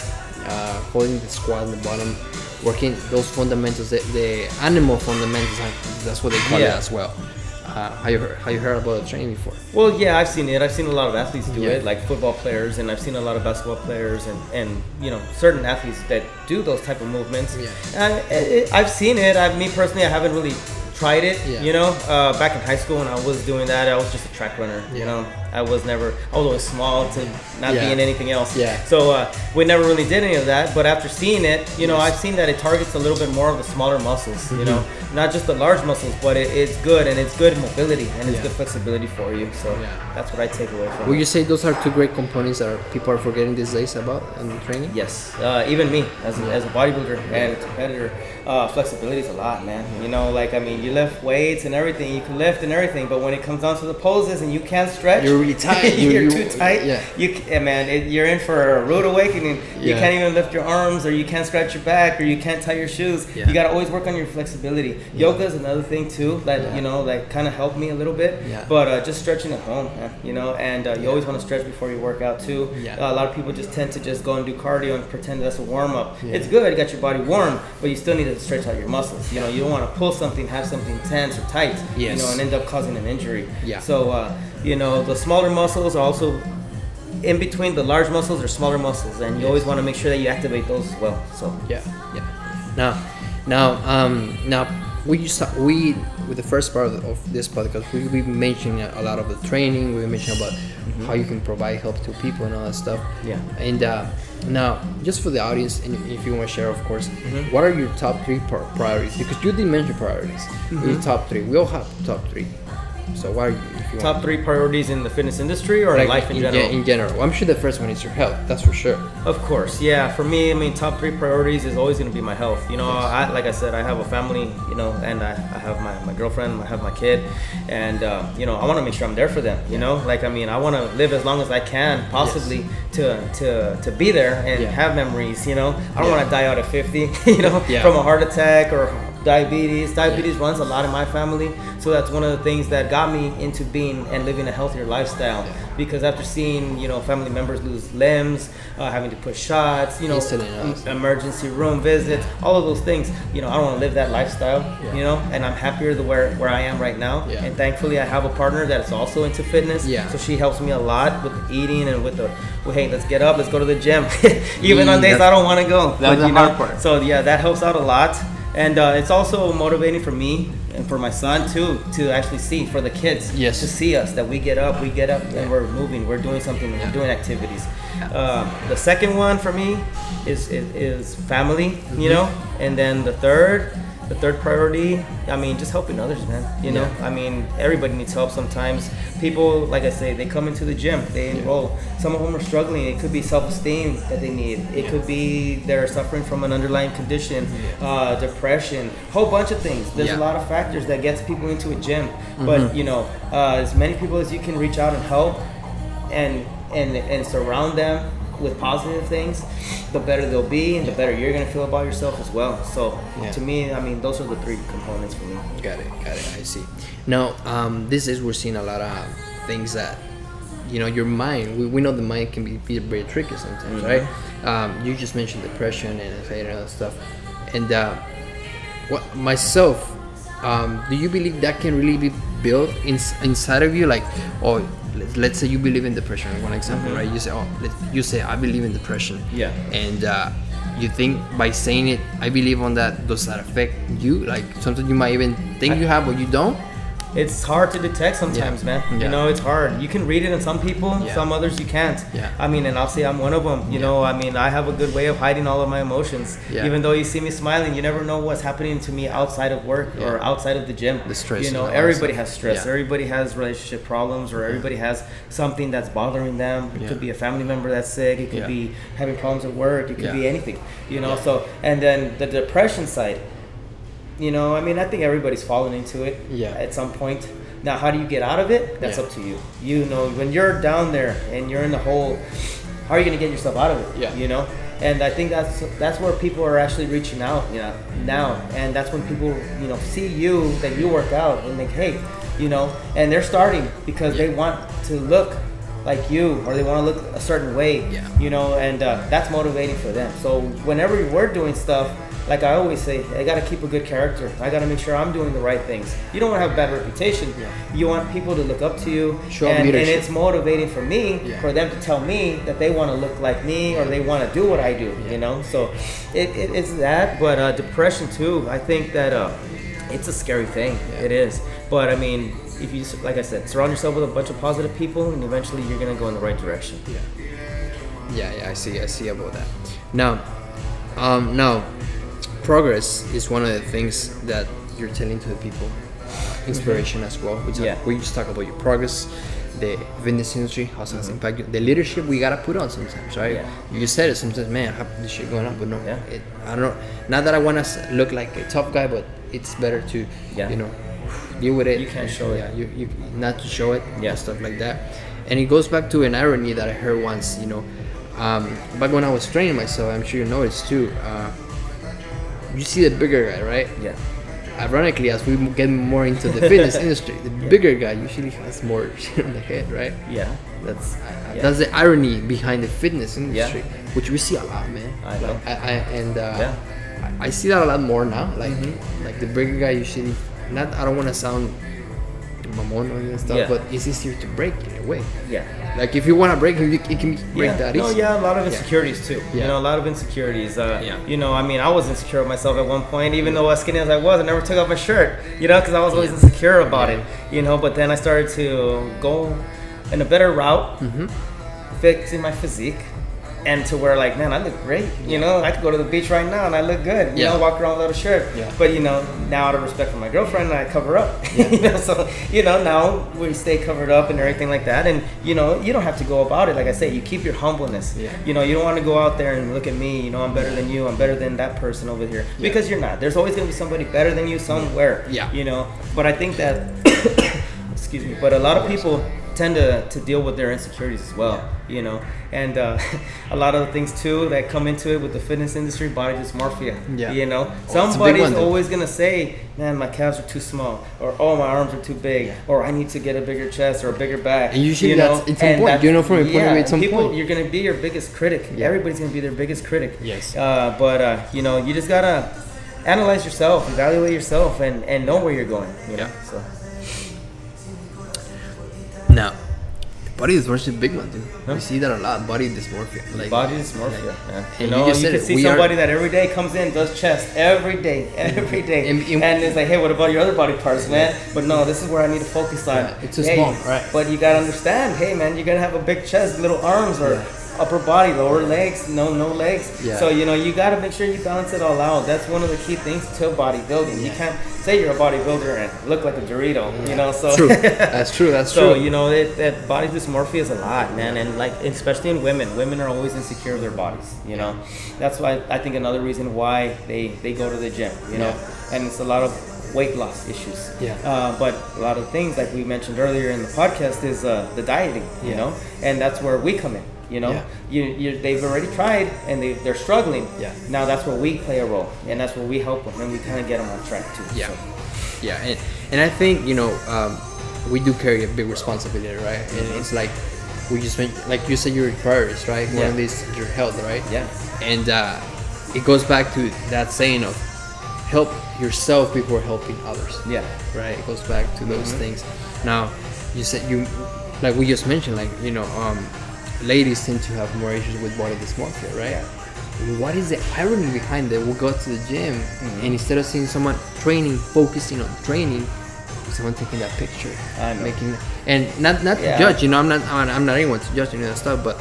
uh, holding the squat on the bottom, working those fundamentals, the, the animal fundamentals. That's what they call it as well. Uh, have you heard, have you heard about the training before? Well, yeah, I've seen it. I've seen a lot of athletes do Yeah. it, like football players, and I've seen a lot of basketball players, and, and you know certain athletes that do those type of movements. Yeah. And it, I've seen it. I, me personally, I haven't really tried it. Yeah. You know, uh, back in high school when I was doing that, I was just a track runner. Yeah. You know, I was never. I was always small to not Yeah. be in anything else. Yeah. So uh, we never really did any of that. But after seeing it, you know, Yes. I've seen that it targets a little bit more of the smaller muscles. You know, Mm-hmm. not just the large muscles, but it, it's good and it's good mobility and it's Yeah. good flexibility for you. So Yeah. that's what I take away from Would it. you say those are two great components that people are forgetting these days about in training? Yes, uh, even me as a, as a bodybuilder and a competitor, uh, flexibility is a lot, man. You know, like I mean, you lift weights and everything, you can lift and everything, but when it comes down to the poses and you can't stretch, You're really tight. You- you're too tight. yeah. You ca- man, it, you're in for a rude awakening. You can't even lift your arms, or you can't scratch your back, or you can't tie your shoes. Yeah. You gotta always work on your flexibility. Yoga is another thing too that Yeah. you know that kind of helped me a little bit. Yeah. But uh, just stretching at home, man, you know, and uh, you always want to stretch before you work out too. Yeah. Uh, a lot of people just tend to just go and do cardio and pretend that's a warm up. Yeah. It's good, you got your body warm, but you still need to stretch out your muscles. You know, you don't want to pull something, have something tense or tight, you know, and end up causing an injury. Yeah. So, uh, you know, the smaller muscles are also in between the large muscles or smaller muscles, and you Yes. always want to make sure that you activate those as well. So, Yeah, yeah. Now, now, um, now we to, we with the first part of, this podcast, we we mentioned a lot of the training. We mentioned about how you can provide help to people and all that stuff. Yeah. And uh, now, just for the audience, and if you want to share, of course, what are your top three priorities? Because you did mention priorities. Your top three. We all have top three. So why? Top three priorities in the fitness industry or Like, life in, in, general? ge- in general, I'm sure the first one is your health. That's for sure. Of course, yeah. For me, I mean, top three priorities is always going to be my health. You know, Yes. I, like I said, I have a family, you know, and I, I have my, my girlfriend, I have my kid, and, uh, you know, I want to make sure I'm there for them, you know? Like, I mean, I want to live as long as I can, possibly, to, to, to be there and Yeah. have memories, you know? I don't Yeah. want to die out at 50, you know, Yeah. from a heart attack or diabetes. Diabetes runs a lot in my family, so that's one of the things that got me into being and living a healthier lifestyle. Because after seeing you know family members lose limbs, uh, having to put shots, you know, em- emergency room visits, all of those things, you know, I don't want to live that lifestyle, Yeah. you know, and I'm happier the where where I am right now. Yeah. And thankfully, I have a partner that is also into fitness. Yeah. So she helps me a lot with the eating and with the, well, hey, let's get up, let's go to the gym, even on days I don't want to go. that's the you hard know, part. So yeah, that helps out a lot, and uh, it's also motivating for me and for my son too to actually see for the kids. Yes. To see us that we get up, we get up, and we're moving, we're doing something, we're doing activities. Um, the second one for me is is, is family, Mm-hmm. you know, and then the third. The third priority, I mean, just helping others, man. You know, Yeah. I mean, everybody needs help sometimes. People, like I say, they come into the gym, they enroll. Some of them are struggling. It could be self-esteem that they need. It Yeah. could be they're suffering from an underlying condition, uh, depression, whole bunch of things. There's Yeah. a lot of factors that gets people into a gym. But you know, uh, as many people as you can reach out and help, and and and surround them with positive things, the better they'll be, and the better you're gonna feel about yourself as well. So Yeah. to me, I mean, those are the three components for me. Got it, got it. I see. Now, um, this is we're seeing a lot of things that, you know, your mind. We, we know the mind can be, be very tricky sometimes, right? Um, you just mentioned depression and anxiety and other stuff, and uh, what myself. Um, do you believe that can really be built in, inside of you? Like, oh, let's, let's say you believe in depression. One example, right? You say, oh, you say I believe in depression. Yeah. And uh, you think by saying it, I believe on that. Does that affect you? Like something you might even think you have, but you don't. It's hard to detect sometimes, Yeah. man. Yeah. You know, it's hard. You can read it in some people, Yeah. some others you can't. Yeah. I mean, and I'll say I'm one of them. You know, I mean, I have a good way of hiding all of my emotions. Yeah. Even though you see me smiling, you never know what's happening to me outside of work or outside of the gym. The stress You know, everybody has stress. Everybody has relationship problems, or everybody has something that's bothering them. It could be a family member that's sick. It could be having problems at work. It could be anything. You know, so and then the depression side. You know, I mean, I think everybody's fallen into it Yeah. at some point. Now, how do you get out of it? That's Yeah. up to you. You know, when you're down there and you're in the hole, how are you gonna get yourself out of it? Yeah. You know, and I think that's that's where people are actually reaching out. You know, now, and that's when people you know see you that you work out and think, hey, you know, and they're starting because they want to look like you or they want to look a certain way. Yeah. You know, and uh, that's motivating for them. So whenever we're doing stuff. Like I always say, I gotta keep a good character. I gotta make sure I'm doing the right things. You don't want to have a bad reputation. Yeah. You want people to look up to you, Show and, and it's motivating for me Yeah. for them to tell me that they want to look like me or they want to do what I do. Yeah. You know, so it, it, it's that. But uh, depression too. I think that uh, it's a scary thing. It is. But I mean, if you just, like I said, surround yourself with a bunch of positive people, and eventually you're gonna go in the right direction. Yeah. Yeah, yeah, I see. I see about that. Now, um, now, progress is one of the things that you're telling to the people. Inspiration as well. We, talk, Yeah. we just talk about your progress, the fitness industry, how it impact you, the leadership we gotta put on sometimes, right? Yeah. You said it sometimes, man, I have this shit going on, but no, Yeah. it, I don't know. Not that I want to look like a tough guy, but it's better to, Yeah. you know, deal with it. You can't show it. Yeah, you, you not to show it. Yeah. stuff like that. And it goes back to an irony that I heard once. You know, um, back when I was training myself, I'm sure you noticed too. Uh, you see the bigger guy, right? Yeah. Ironically, as we get more into the fitness industry, the bigger guy usually has more shit on the head, right? Yeah. That's yeah. That's the irony behind the fitness industry, which we see a lot, man. I know. Like, I, I, and uh, Yeah. I, I see that a lot more now. Like, Mm-hmm. like the bigger guy usually. Not, I don't want to sound mamon and stuff, Yeah. but it's easier to break in a way. yeah. Like if you want to break him, you, you can break yeah. that No, yeah, a lot of Yeah. insecurities too. Yeah. You know, a lot of insecurities. Uh, Yeah. You know, I mean, I was insecure of myself at one point, even though as skinny as I was, I never took off my shirt. You know, because I was always Yeah. insecure about Yeah. it. You know, but then I started to go in a better route, Mm-hmm. fixing my physique. And to where like, man, I look great. You know, I could go to the beach right now and I look good. You Yeah. know, walk around without a shirt. Yeah. But you know, now out of respect for my girlfriend, I cover up. you know, so you know now we stay covered up and everything like that. And you know, you don't have to go about it like I say. You keep your humbleness. Yeah. You know, you don't want to go out there and look at me. You know, I'm better than you. I'm better than that person over here Yeah. because you're not. There's always gonna be somebody better than you somewhere. Yeah. You know, but I think that. excuse me. But a lot of people tend to, to deal with their insecurities as well, you know. And uh, a lot of the things too that come into it with the fitness industry, body dysmorphia. Yeah. You know, Oh, a somebody's always gonna say, "Man, my calves are too small," or "Oh, my arms are too big," Yeah. or "I need to get a bigger chest or a bigger back." And usually you know? that's- it's And that's- You know from your point yeah, it's on people, point. You're gonna be your biggest critic. Yeah. Everybody's gonna be their biggest critic. Yes. Uh, but uh, you know, you just gotta analyze yourself, evaluate yourself, and and know where you're going. You know? Yeah. So. Body dysmorphia is a big one, dude. Huh? We see that a lot. Body dysmorphia. Like, Body dysmorphia. like- and You you know, you, said can it, see we are- somebody that every day comes in, does chest every day, every day, And- and, and- it's like, hey, what about your other body parts, man? But no, this is where I need to focus on. Yeah, it's too Hey, small, right. But you gotta understand, hey, man, you're gonna have a big chest, little arms, or Yeah. Upper body, lower legs, no, no legs. Yeah. So you know, you gotta make sure you balance it all out. That's one of the key things to bodybuilding. You can't say you're a bodybuilder and look like a Dorito, you know. So True. That's true. That's so true. you know it, that body dysmorphia is a lot, man, and like especially in women, women are always insecure of their bodies. You know, that's why I think another reason why they they go to the gym. You know, and it's a lot of weight loss issues. Yeah. Uh, but a lot of things like we mentioned earlier in the podcast is uh, the dieting. You Yeah. know, and that's where we come in. You know, Yeah. you, you they've already tried and they they're struggling. Yeah. Now that's where we play a role, and that's where we help them, and we kind of get them on track too. Yeah, So, yeah, and, and I think you know um, we do carry a big responsibility, right? And it's like we just mentioned, like you said, your priorities, right? One Yeah. of these your health, right? Yeah. And uh, it goes back to that saying of help yourself before helping others. Yeah. Right. It goes back to those Mm-hmm. things. Now, you said you, like we just mentioned, like you know, um, ladies tend to have more issues with body dysmorphia, right? Yeah. What is the irony behind that? We'll go to the gym Mm-hmm. and instead of seeing someone training, focusing on training, someone taking that picture, I know. making and not not Yeah. to judge. You know, I'm not I'm, I'm not anyone to judge any of that stuff, but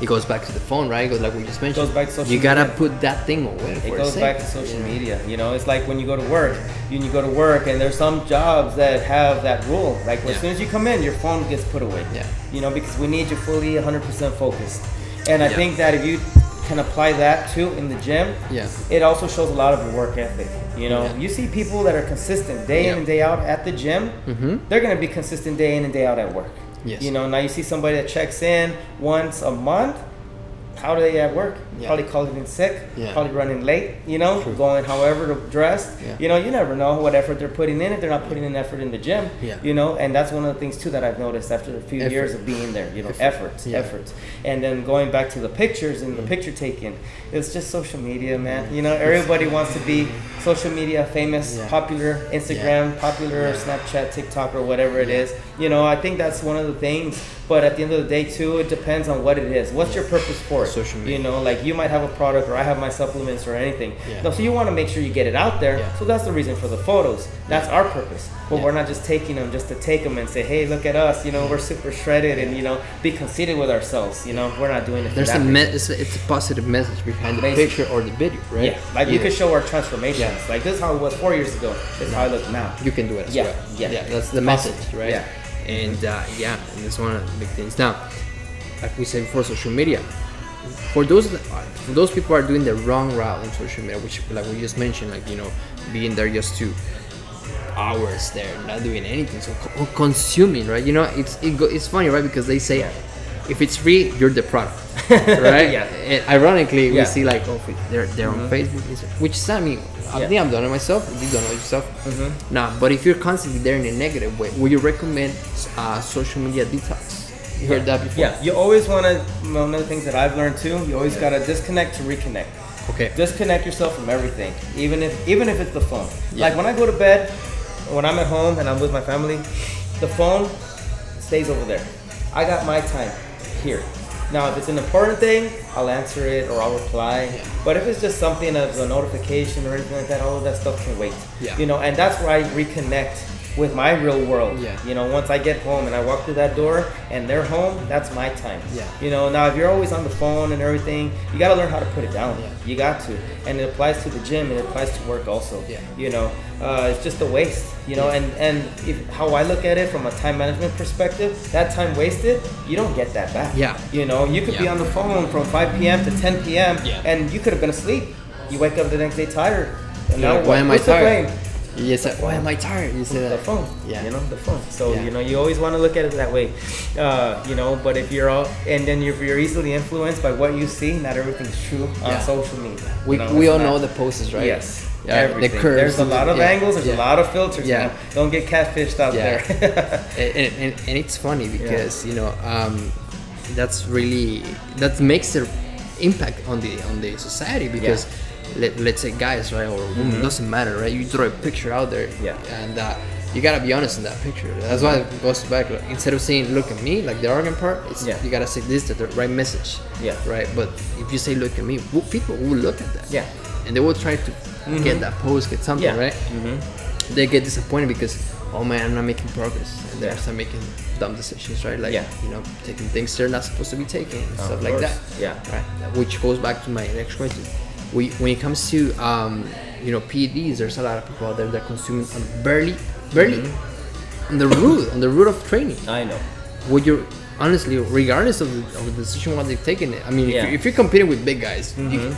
it goes back to the phone, right? It goes like we just mentioned. It Goes back to social you gotta media. put that thing away. It goes back to social media. You know, it's like when you go to work, you, you go to work, and there's some jobs that have that rule. Like Yeah. as soon as you come in, your phone gets put away. Yeah. You know, because we need you fully 100% focused. And I Yeah. think that if you can apply that too in the gym, Yeah. it also shows a lot of your work ethic. You know, Yeah. you see people that are consistent day Yeah. in and day out at the gym. Mhm. They're gonna be consistent day in and day out at work. Yes. You know, now you see somebody that checks in once a month. How do they at work? Yeah. Probably calling in sick. Yeah. Probably running late. You know, True. going however dressed. Yeah. You know, you never know what effort they're putting in if they're not putting in effort in the gym. Yeah. You know, and that's one of the things too that I've noticed after a few Effort. years of being there. You know, Effort. efforts, Yeah. efforts, and then going back to the pictures and the mm-hmm. picture taking. It's just social media, man. Mm-hmm. You know, everybody wants to be social media famous, popular, Instagram, popular. Snapchat, TikTok, or whatever it is. You know, I think that's one of the things. But at the end of the day, too, it depends on what it is. What's your purpose for it? Social media. You know, like you might have a product, or I have my supplements, or anything. Yeah. No, so you want to make sure you get it out there. Yeah. So that's the reason for the photos. That's our purpose. But Yeah. we're not just taking them just to take them and say, hey, look at us. You know, we're super shredded, and you know, be conceited with ourselves. You know, we're not doing it. For There's that a me- it's, a, it's a positive message behind the Basic. picture or the video, right? Yeah, like we Yeah. could show our transformations. Yeah. Like this is how it was four years ago. This is how I look now. you can do it as Yeah, well. yeah. Yeah. that's the Possible. message, right? Yeah. And uh, yeah, and that's one of the big things. Now, like we said before, social media. For those for those people who are doing the wrong route on social media, which like we just mentioned, like you know, being there just to hours there, not doing anything, so co- consuming, right? You know, it's it go, it's funny, right? Because they say. Yeah. If it's free, you're the product, right? Yeah. And ironically, we see like, oh, they're they're on Facebook, which is I mean, I Yeah. think I've done it myself. You done it yourself. Mhm. Nah, but if you're constantly there in a negative way, would you recommend uh, social media detox? You heard that before? Yeah, you always want to. One of the things that I've learned too, you always got to disconnect to reconnect. Okay. Disconnect yourself from everything, even if even if it's the phone. Yeah. Like when I go to bed, when I'm at home and I'm with my family, the phone stays over there. I got my time here. Now, if it's an important thing, I'll answer it or I'll reply. Yeah. But if it's just something as a notification or anything like that, all of that stuff can wait. Yeah. You know, and that's where I reconnect with my real world. Yeah. You know, once I get home and I walk through that door and they're home, that's my time. Yeah. You know, now if you're always on the phone and everything, you got to learn how to put it down. Yeah. You got to, and it applies to the gym and it applies to work also. Yeah. You know, uh, it's just a waste. You know, and and if, how I look at it from a time management perspective, that time wasted, you don't get that back. Yeah. You know, you could be on the phone from 5 p.m. to 10 p.m. Yeah. and you could have been asleep. You wake up the next day tired. And You're now why what- am I tired? You say, "Why am I tired?" You say the that. phone. Yeah. You know, the phone. So Yeah. you know, you always want to look at it that way. Uh, you know, but if you're all, and then if you're easily influenced by what you see, not everything's true on Yeah. social media. We, You know, we all not- know the poses, right? Yes. Yeah, the everything. curves There's a lot of yeah, angles. There's yeah. a lot of filters. Yeah. Don't get catfished out Yeah. there. and, and, and it's funny because you know um, that's really that makes the impact on the on the society because let, let's say guys right or women doesn't matter right you throw a picture out there Mm-hmm. Yeah. and uh, you gotta be honest in that picture that's why it goes back like, instead of saying look at me like the arrogant part it's Yeah. you gotta say this the right message Yeah. right but if you say look at me people will look at that Yeah. and they will try to get that post get something Yeah. right mm-hmm. they get disappointed because oh man I'm not making progress and they Yeah. start making dumb decisions right like Yeah. you know taking things they're not supposed to be taking and stuff like that. Yeah. right which goes back to my next question we, when it comes to um, you know PEDs there's a lot of people out there that consume on barely barely Mm-hmm. on the root on the root of training I know. would you honestly regardless of the, of the decision what they've taken I mean Yeah. if, you, if you're competing with big guys you, Mhm.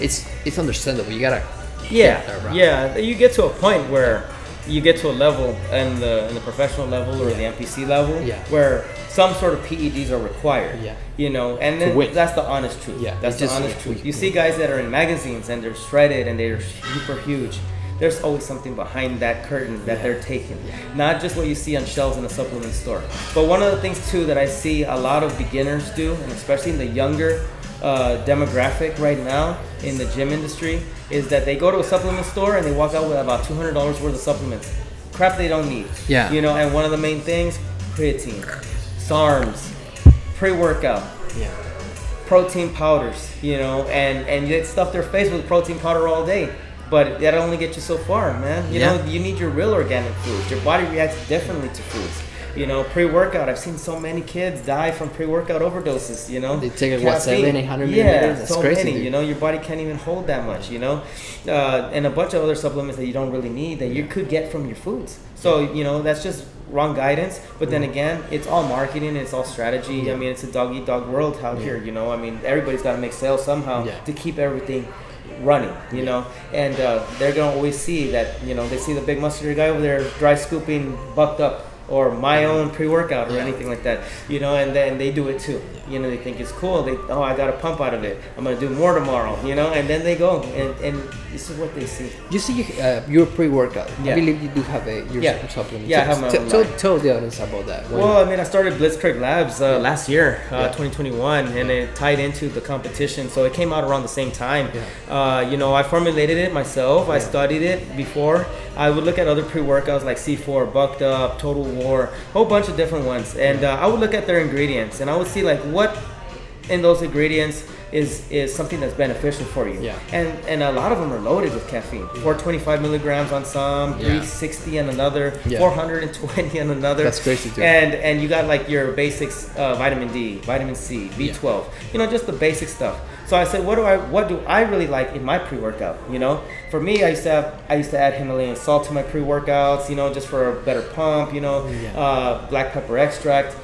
it's it's understandable you gotta Yeah, yeah. You get to a point where you get to a level in the in the professional level or the NPC level Yeah. where some sort of PEDs are required. Yeah. You know, and then that's the honest truth. Yeah, That's the just honest truth. we- You see guys that are in magazines and they're shredded and they're super huge. There's always something behind that curtain that Yeah. they're taking. Not just what you see on shelves in a supplement store. But one of the things too that I see a lot of beginners do, and especially in the younger uh, demographic right now in the gym industry, is that they go to a supplement store and they walk out with about two hundred dollars worth of supplements. Crap they don't need. Yeah. You know, and one of the main things, creatine, SARMs, pre-workout, yeah protein powders, you know, and and you stuff their face with protein powder all day. But that'll only gets you so far, man. You Yeah. know, you need your real organic foods. Your body reacts differently to foods. You know, pre-workout. I've seen so many kids die from pre-workout overdoses. You know, They take, what, seven, 800 Yeah, milliliters? That's so crazy, many. dude. You know, your body can't even hold that much. You know, uh, and a bunch of other supplements that you don't really need that you could get from your foods. So you know, that's just wrong guidance. But then again, it's all marketing. It's all strategy. I mean, it's a dog eat dog world out here. You know, I mean, everybody's got to make sales somehow Yeah. to keep everything running. You know, and uh, they're gonna always see that. You know, they see the big muscular guy over there dry scooping, bucked up. Or my own pre-workout or Yeah. anything like that, you know, and then they do it too. You know, they think it's cool. They oh, I got a pump out of it. I'm gonna do more tomorrow. You know, and then they go and, and this is what they see. You see, uh, your pre-workout. Yeah. I believe you do have a your Yeah. supplement. Yeah, I Tell- have my tell, own tell, the audience about that. Well, I mean, I started Blitzkrieg Labs uh, last year, uh, Yeah. 2021, and it tied into the competition. So it came out around the same time. Uh, you know, I formulated it myself. I studied it before. I would look at other pre-workouts like C4, Bucked Up, Total War, a whole bunch of different ones, and uh, I would look at their ingredients, and I would see like what in those ingredients is is something that's beneficial for you. Yeah. And and a lot of them are loaded with caffeine. 425 milligrams on some, Yeah. 360 on another, Yeah. 420 on another. That's crazy, too. And and you got like your basics, uh, vitamin D, vitamin C, B12. You know, just the basic stuff. So I said, what do I what do I really like in my pre-workout? You know, for me, I used to have I used to add Himalayan salt to my pre-workouts. You know, just for a better pump. You know, Yeah. uh, black pepper extract.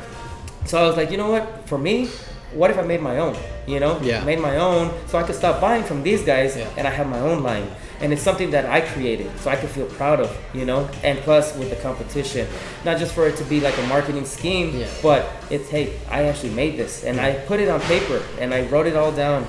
So I was like, you know what? For me, what if I made my own? You know, Yeah. made my own, so I could stop buying from these guys, Yeah. and I have my own line. And it's something that I created, so I can feel proud of. You know, and plus with the competition, not just for it to be like a marketing scheme, Yeah. but it's hey, I actually made this, and I put it on paper, and I wrote it all down.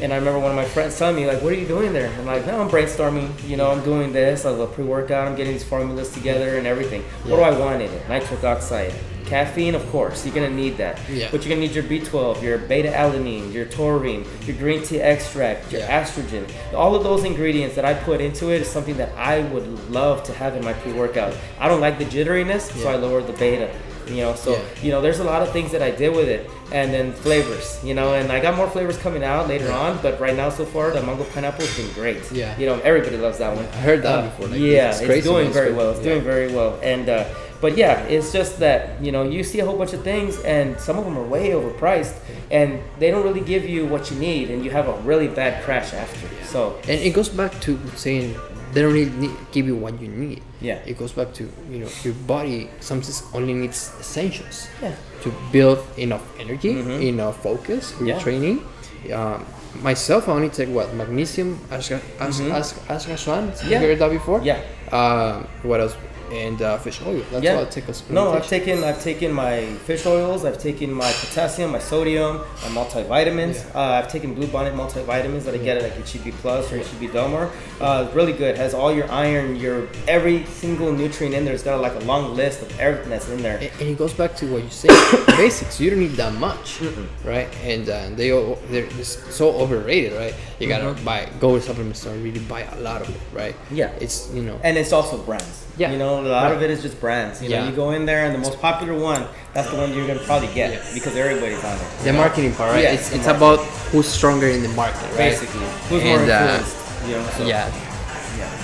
And I remember one of my friends telling me like, "What are you doing there?" I'm like, "No, I'm brainstorming. You know, I'm doing this. I have a pre-workout. I'm getting these formulas together and everything. What do I want in it? Nitric oxide." Caffeine, of course, you're gonna need that. Yeah. But you're gonna need your B12, your beta alanine, your taurine, your green tea extract, your Yeah. estrogen. All of those ingredients that I put into it is something that I would love to have in my pre-workout. I don't like the jitteriness, so I lowered the beta. You know, so Yeah. you know, there's a lot of things that I did with it, and then flavors. You know, and I got more flavors coming out later on, but right now so far the mango pineapple has been great. Yeah. You know, everybody loves that one. I heard that Uh, before, like, yeah, it's it's, doing very well. It's Yeah. doing very well, and. Uh, but yeah, it's just that you know you see a whole bunch of things, and some of them are way overpriced, and they don't really give you what you need, and you have a really bad crash after. So And it goes back to saying they don't really need, give you what you need. Yeah. It goes back to you know your body sometimes only needs essentials Yeah. to build enough energy, Mhm. enough focus for your Yeah. training, Um, myself, I only take what magnesium, ashga, ash, ash, ashwagandha. Mm-hmm. Yeah. You heard that before? Yeah. Um, what else? And uh, fish oil. That's Yeah. all I take. A spoon No, I've taken I've taken my fish oils. I've taken my potassium, my sodium, my multivitamins. Yeah. Uh, I've taken Bluebonnet multivitamins that I get at like HEB Plus or HEB Delmar. Uh, really good. Has all your iron, your every single nutrient in there. It's got like a long list of everything that's in there. And and it goes back to what you say, basics. You don't need that much, right? And uh, they they're just so overrated, right? You gotta buy go to supplement store, really buy a lot of it, right? Mm-hmm. Yeah. it's you know And it's also brands. Yeah. You know, a lot of it is just brands. You know, Yeah. you go in there and the most popular one, that's the one you're gonna probably get Yes. because everybody's on it. the marketing part, right? Yeah, it's it's marketing. about who's stronger in the market, right? Basically, who's more And, uh, influenced? you know, so, Yeah,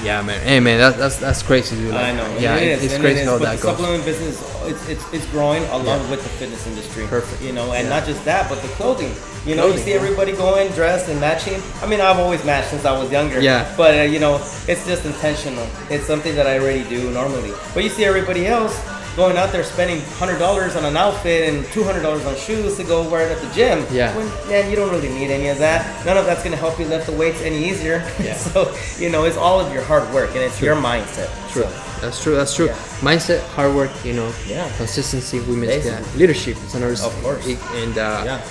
yeah. man. Hey, man, that, that's that's crazy, dude. I know. Yeah, it is, it's crazy it is, how that the goes. supplement business, it's, it's, it's growing along Yeah. with the fitness industry. Perfect. You know, and Yeah. not just that, but the clothing. You know, you Clothing, see yeah. everybody going dressed and matching. I mean, I've always matched since I was younger. Yeah. But uh, you know, it's just intentional. It's something that I already do normally. But you see everybody else going out there spending hundred dollars on an outfit and two hundred dollars on shoes to go wear it at the gym. Yeah. When, man, you don't really need any of that. None of that's gonna help you lift the weights any easier. Yeah. so you know, it's all of your hard work and it's your mindset. True. So, That's true. That's true. Yeah. Mindset, hard work. You know. Yeah. Consistency. We mentioned that. Leadership is another. Of course. And uh, Yeah.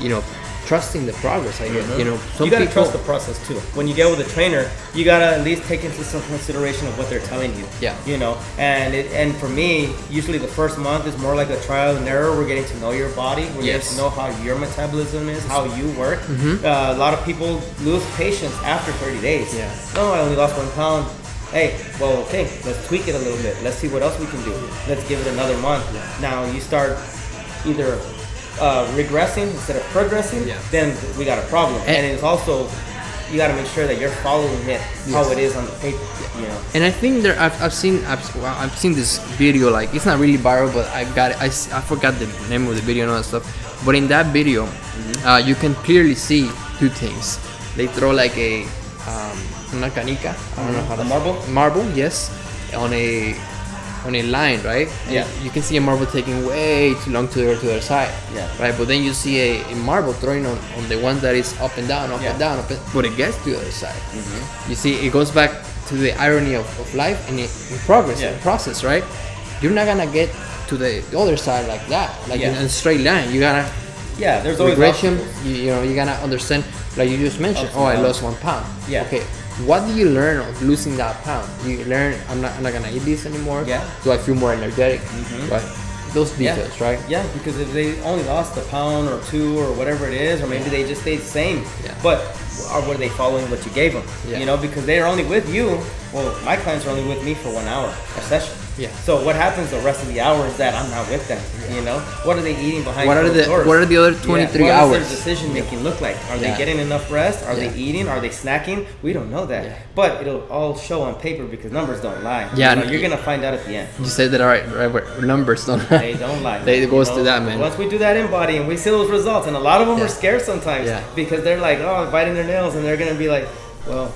you know, trusting the progress. I guess. You know, some you gotta people. trust the process too. When you get with a trainer, you gotta at least take into some consideration of what they're telling you. Yeah. You know, and it, and for me, usually the first month is more like a trial and error. We're getting to know your body. We're Yes. getting to know how your metabolism is, how you work. Mm-hmm. Uh, a lot of people lose patience after 30 days. Yeah. No, I only lost one pound. Hey, well, okay, let's tweak it a little bit. Let's see what else we can do. Let's give it another month. Now you start either uh, regressing instead of progressing, Yeah. then we got a problem. And- And, it's also you got to make sure that you're following it how it is on the paper. You know. And I think there, I've, I've seen, I've, well, I've seen this video. Like it's not really viral, but I got, it, I, I forgot the name of the video and all that stuff. But in that video, Mm-hmm. uh, you can clearly see two things. They throw like a, um, una canica. I don't know how A to marble? Marble, yes, on a, on a line, right? And Yeah. You can see a marble taking way too long to the to the other side. Yeah. Right, but then you see a, a marble throwing on, on the one that is up and down, up Yeah. and down, up and, but it gets to the other side. Mm-hmm. You see, it goes back to the irony of, of life and it, in progress, Yeah. in process, right? You're not gonna get to the, the other side like that, like in a straight line. You gotta Yeah, there's always regression. You, you know, you gotta understand, like you just mentioned. Ups Oh, I lost one pound. Yeah. Okay. What do you learn of losing that pound? You learn I'm not I'm not gonna eat this anymore. Yeah. Do I feel more energetic? Mhm. Right. Those Yeah. details, right? Yeah, because if they only lost a pound or two or whatever it is, or maybe they just stayed the same, Yeah. but are were they following what you gave them? Yeah. You know, because they're only with you. Well, my clients are only with me for one hour a session. Yeah. So what happens the rest of the hours that I'm not with them? You know, what are they eating behind? What are the doors? What are the other Yeah, 23 what hours? does their decision making look like? Are Yeah. they getting enough rest? Are Yeah. they eating? Are they snacking? We don't know that, Yeah. but it'll all show on paper because numbers don't lie. Yeah, You know, you're gonna find out at the end. You said that right, right? Numbers don't. Lie. They don't lie. They you goes know? to that, man. Once we do that InBody and we see those results, and a lot of them Yeah. are scared sometimes Yeah. because they're like, oh, biting their nails, and they're gonna be like, well,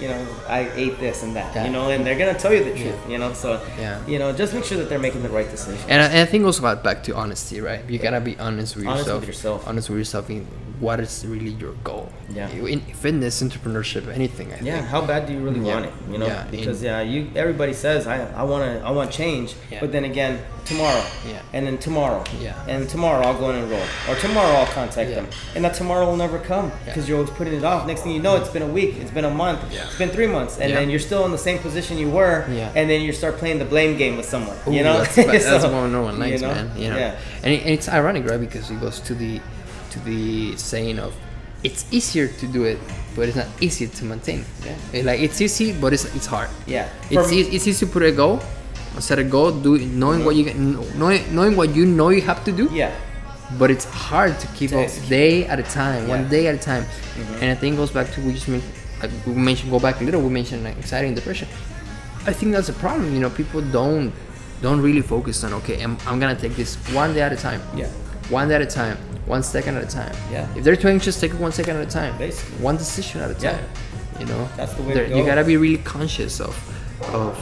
you know, I ate this and that, Yeah. you know, and they're gonna tell you the truth, you know. So, Yeah. you know, just make sure that they're making the right decision. And I, and I think also about back to honesty, right? You gotta be honest with Honest yourself. with yourself. Honest with yourself in what is really your goal. Yeah. In fitness, entrepreneurship, anything. I Yeah, think. how bad do you really Yeah. want it? You know, Yeah, because yeah, you everybody says I I want to I want change, Yeah. but then again tomorrow, Yeah. and then tomorrow, Yeah. and tomorrow I'll go and enroll, or tomorrow I'll contact Yeah. them, and that tomorrow will never come because you're always putting it off. Next thing you know, it's been a week, it's been a month, Yeah. It's been three months, and Yeah. then you're still in the same position you were, Yeah. and then you start playing the blame game with someone. Ooh, you know, that's, that's So, what no one likes, you know? man. You know, Yeah. and, it, and it's ironic, right? Because it goes to the to the saying of it's easier to do it, but it's not easy to maintain. Yeah. Like it's easy, but it's it's hard. Yeah. It's it's easy to put a goal, set a goal, do it, knowing what you can, knowing knowing what you know you have to do. Yeah. But it's hard to keep To up day at a time, one Yeah. Mm-hmm. day at a time. And I think it goes back to we just mentioned, like we mentioned, go back a little. We mentioned like anxiety and depression. I think that's a problem. You know, people don't don't really focus on okay, I'm, I'm gonna take this one day at a time. Yeah. One day at a time, one second at a time. Yeah. If they're too anxious, take it one second at a time. Basically. One decision at a time Yeah. You know. That's the way to You gotta be really conscious of of.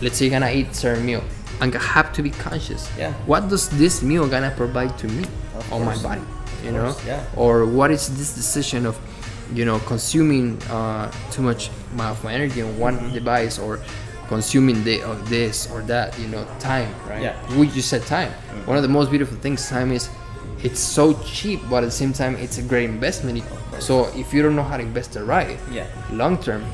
Let's say you're gonna eat certain meal. i'm gonna have to be conscious. Yeah. What does this meal gonna provide to me Of on my body? you know yeah. or what is this decision of you know consuming uh, too much my, of my energy on one Mm-hmm. device or consuming the, of this or that you know time right Yeah. Mm-hmm. we just said time one of the most beautiful things time is it's so cheap but at the same time it's a great investment so if you don't know how to invest it right Yeah. long term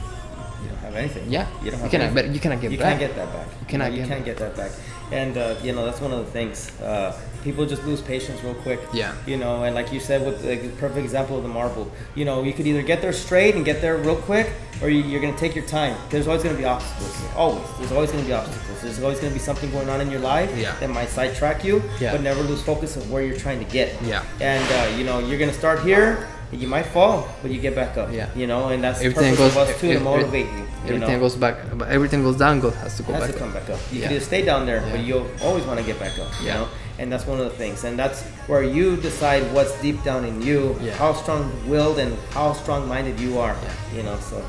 have anything. yeah You don't have cannot anything. but you cannot get you back can't get that back. You cannot know, you get can't get that back. And uh, you know that's one of the things. Uh, people just lose patience real quick. Yeah. You know, and like you said, with the perfect example of the marble, you know, you could either get there straight and get there real quick, or you, you're gonna take your time. There's always gonna be obstacles. Always. There's always gonna be obstacles. There's always gonna be something going on in your life Yeah. that might sidetrack you, Yeah. but never lose focus of where you're trying to get. Yeah. And uh, you know, you're gonna start here. You might fall, but you get back up. Yeah. You know, and that's everything the goes of us too to motivate you. you everything know? goes back but everything goes down goes has to go has back to come up. back up. You Yeah. can either stay down there, but you'll always want to get back up. You Yeah. know, and that's one of the things, and that's where you decide what's deep down in you, Yeah. how strong-willed and how strong-minded you are. Yeah. You know, so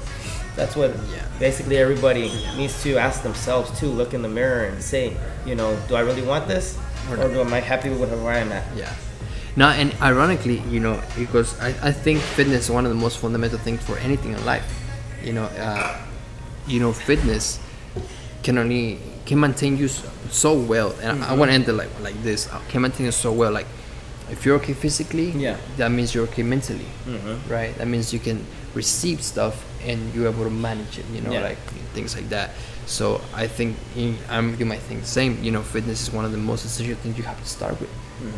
that's what Yeah. basically everybody needs to ask themselves too. Look in the mirror and say, you know, do I really want this, Or or, am I happy with where I'm at? Yeah. Now, and ironically, you know, because I, I think fitness is one of the most fundamental things for anything in life. You know, uh, you know, fitness can only can maintain you so, so well, and I, I want to end it like like this. uh, Can maintain you so well, like if you're okay physically, Yeah. that means you're okay mentally, Mhm. right? That means you can receive stuff and you're able to manage it. You know, Yeah. like things like that. So I think in, I'm you might think the same. You know, fitness is one of the most essential things you have to start with.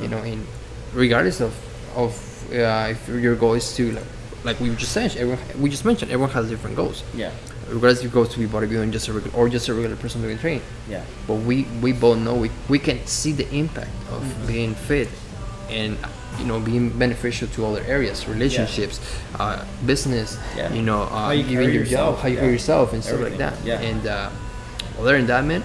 You know, and regardless of of uh, if your goal is to like, like we just said, everyone we just mentioned, everyone has different goals. Yeah. Regardless if your goal is to be bodybuilding, just a regular, or just a regular person doing training. Yeah. But we we both know we, we can see the impact of Mm-hmm. being fit and you know being beneficial to other areas, relationships, uh, business. Yeah. You know, uh, How you giving your yourself, job, how you yeah. yourself, and stuff like that. yeah. And uh, other than that, man,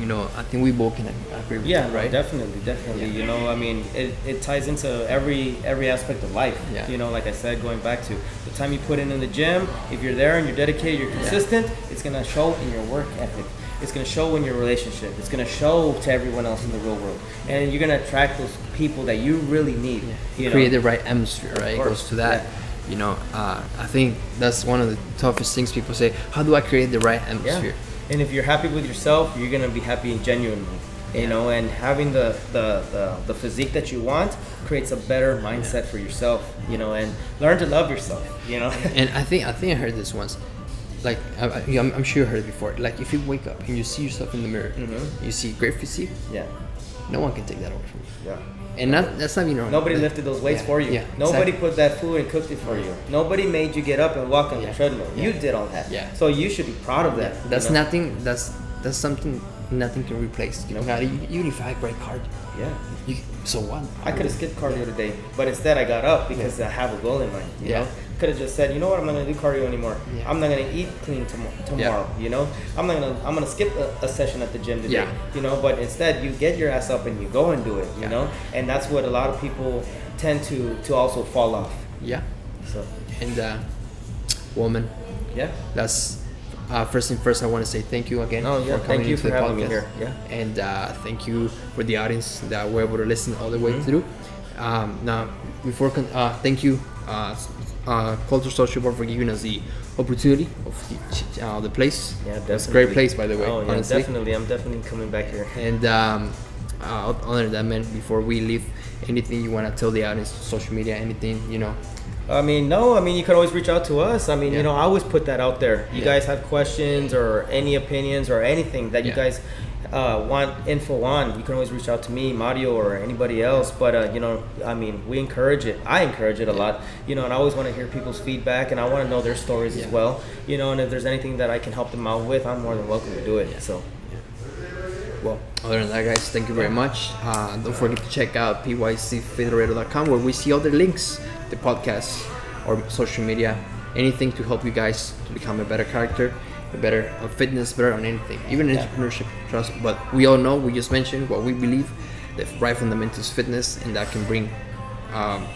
you know, I think we both can agree with Yeah, that, no, right? definitely, definitely. Yeah. You know, I mean, it, it ties into every every aspect of life. Yeah. You know, like I said, going back to the time you put in in the gym, if you're there and you're dedicated, you're consistent, it's gonna show in your work ethic. It's gonna show in your relationship. It's gonna show to everyone else in the real world, and you're gonna attract those people that you really need. You know? create the right atmosphere, right? It goes to that. yeah. You know, uh, I think that's one of the toughest things people say. How do I create the right Yeah. And if you're happy with yourself, you're gonna be happy and genuinely. You Yeah. know, and having the, the, the, the physique that you want creates a better mindset for yourself, you know, and learn to love yourself, you know. And I think I think I heard this once. Like I, yeah, I'm sure you heard it before. Like if you wake up and you see yourself in the mirror, Mhm. you see great physique. yeah. No one can take that away from you. Yeah. And not, that's not even wrong. Nobody lifted those weights yeah, for you. Yeah, Nobody exactly. put that food and cooked it for you. Nobody made you get up and walk on Yeah. the treadmill. You did all that. Yeah. So you should be proud of that. you That's know? nothing. That's that's something nothing can replace. You know, even if I great cardio, Yeah. you, so what? I could have skipped cardio today, but instead I got up because I have a goal in mind. You Yeah. know, could have just said, you know what, I'm not gonna do cardio anymore. Yeah. I'm not gonna eat clean tomo- tomorrow. You know, I'm not gonna I'm gonna skip a, a session at the gym today. Yeah. You know, but instead you get your ass up and you go and do it. You Yeah. know, and that's what a lot of people tend to to also fall off. Yeah. So And uh, woman, yeah. that's uh, first thing first. I want to say thank you again Oh, yeah. for coming Thank you for the having me here. Yeah. And uh, thank you for the audience that were able to listen all the way Mm-hmm. through. Um, now, before con- uh, thank you, uh, Culture Social Board for giving us the opportunity of the, uh, the place. Yeah, It's a great place, by the way. Oh yeah, honestly. definitely. I'm definitely coming back here. And um, uh, other than that, man, before we leave, anything you want to tell the audience, social media, anything, you know? I mean, no. I mean, you can always reach out to us. I mean, Yeah. you know, I always put that out there. You Yeah. guys have questions or any opinions or anything that you guys uh, want info on, you can always reach out to me, Mario, or anybody else. But uh, you know, I mean, we encourage it. I encourage it a lot. You know, and I always want to hear people's feedback, and I want to know their stories Yeah. as well. You know, and if there's anything that I can help them out with, I'm more than welcome to do it. Yeah. So, Well, other than that, guys, thank you very much. Uh, don't forget to check out pycfederator.com where we see all the links, the podcasts, or social media, anything to help you guys to become a better character, better on fitness, better on anything, even Yeah. entrepreneurship. Trust. But we all know, we just mentioned what we believe, the right fundamentals fitness, and that can bring um,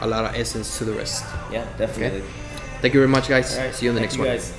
a lot of essence to the rest. yeah, definitely. Thank you very much, guys. Right. See you on the Thank next you one. guys.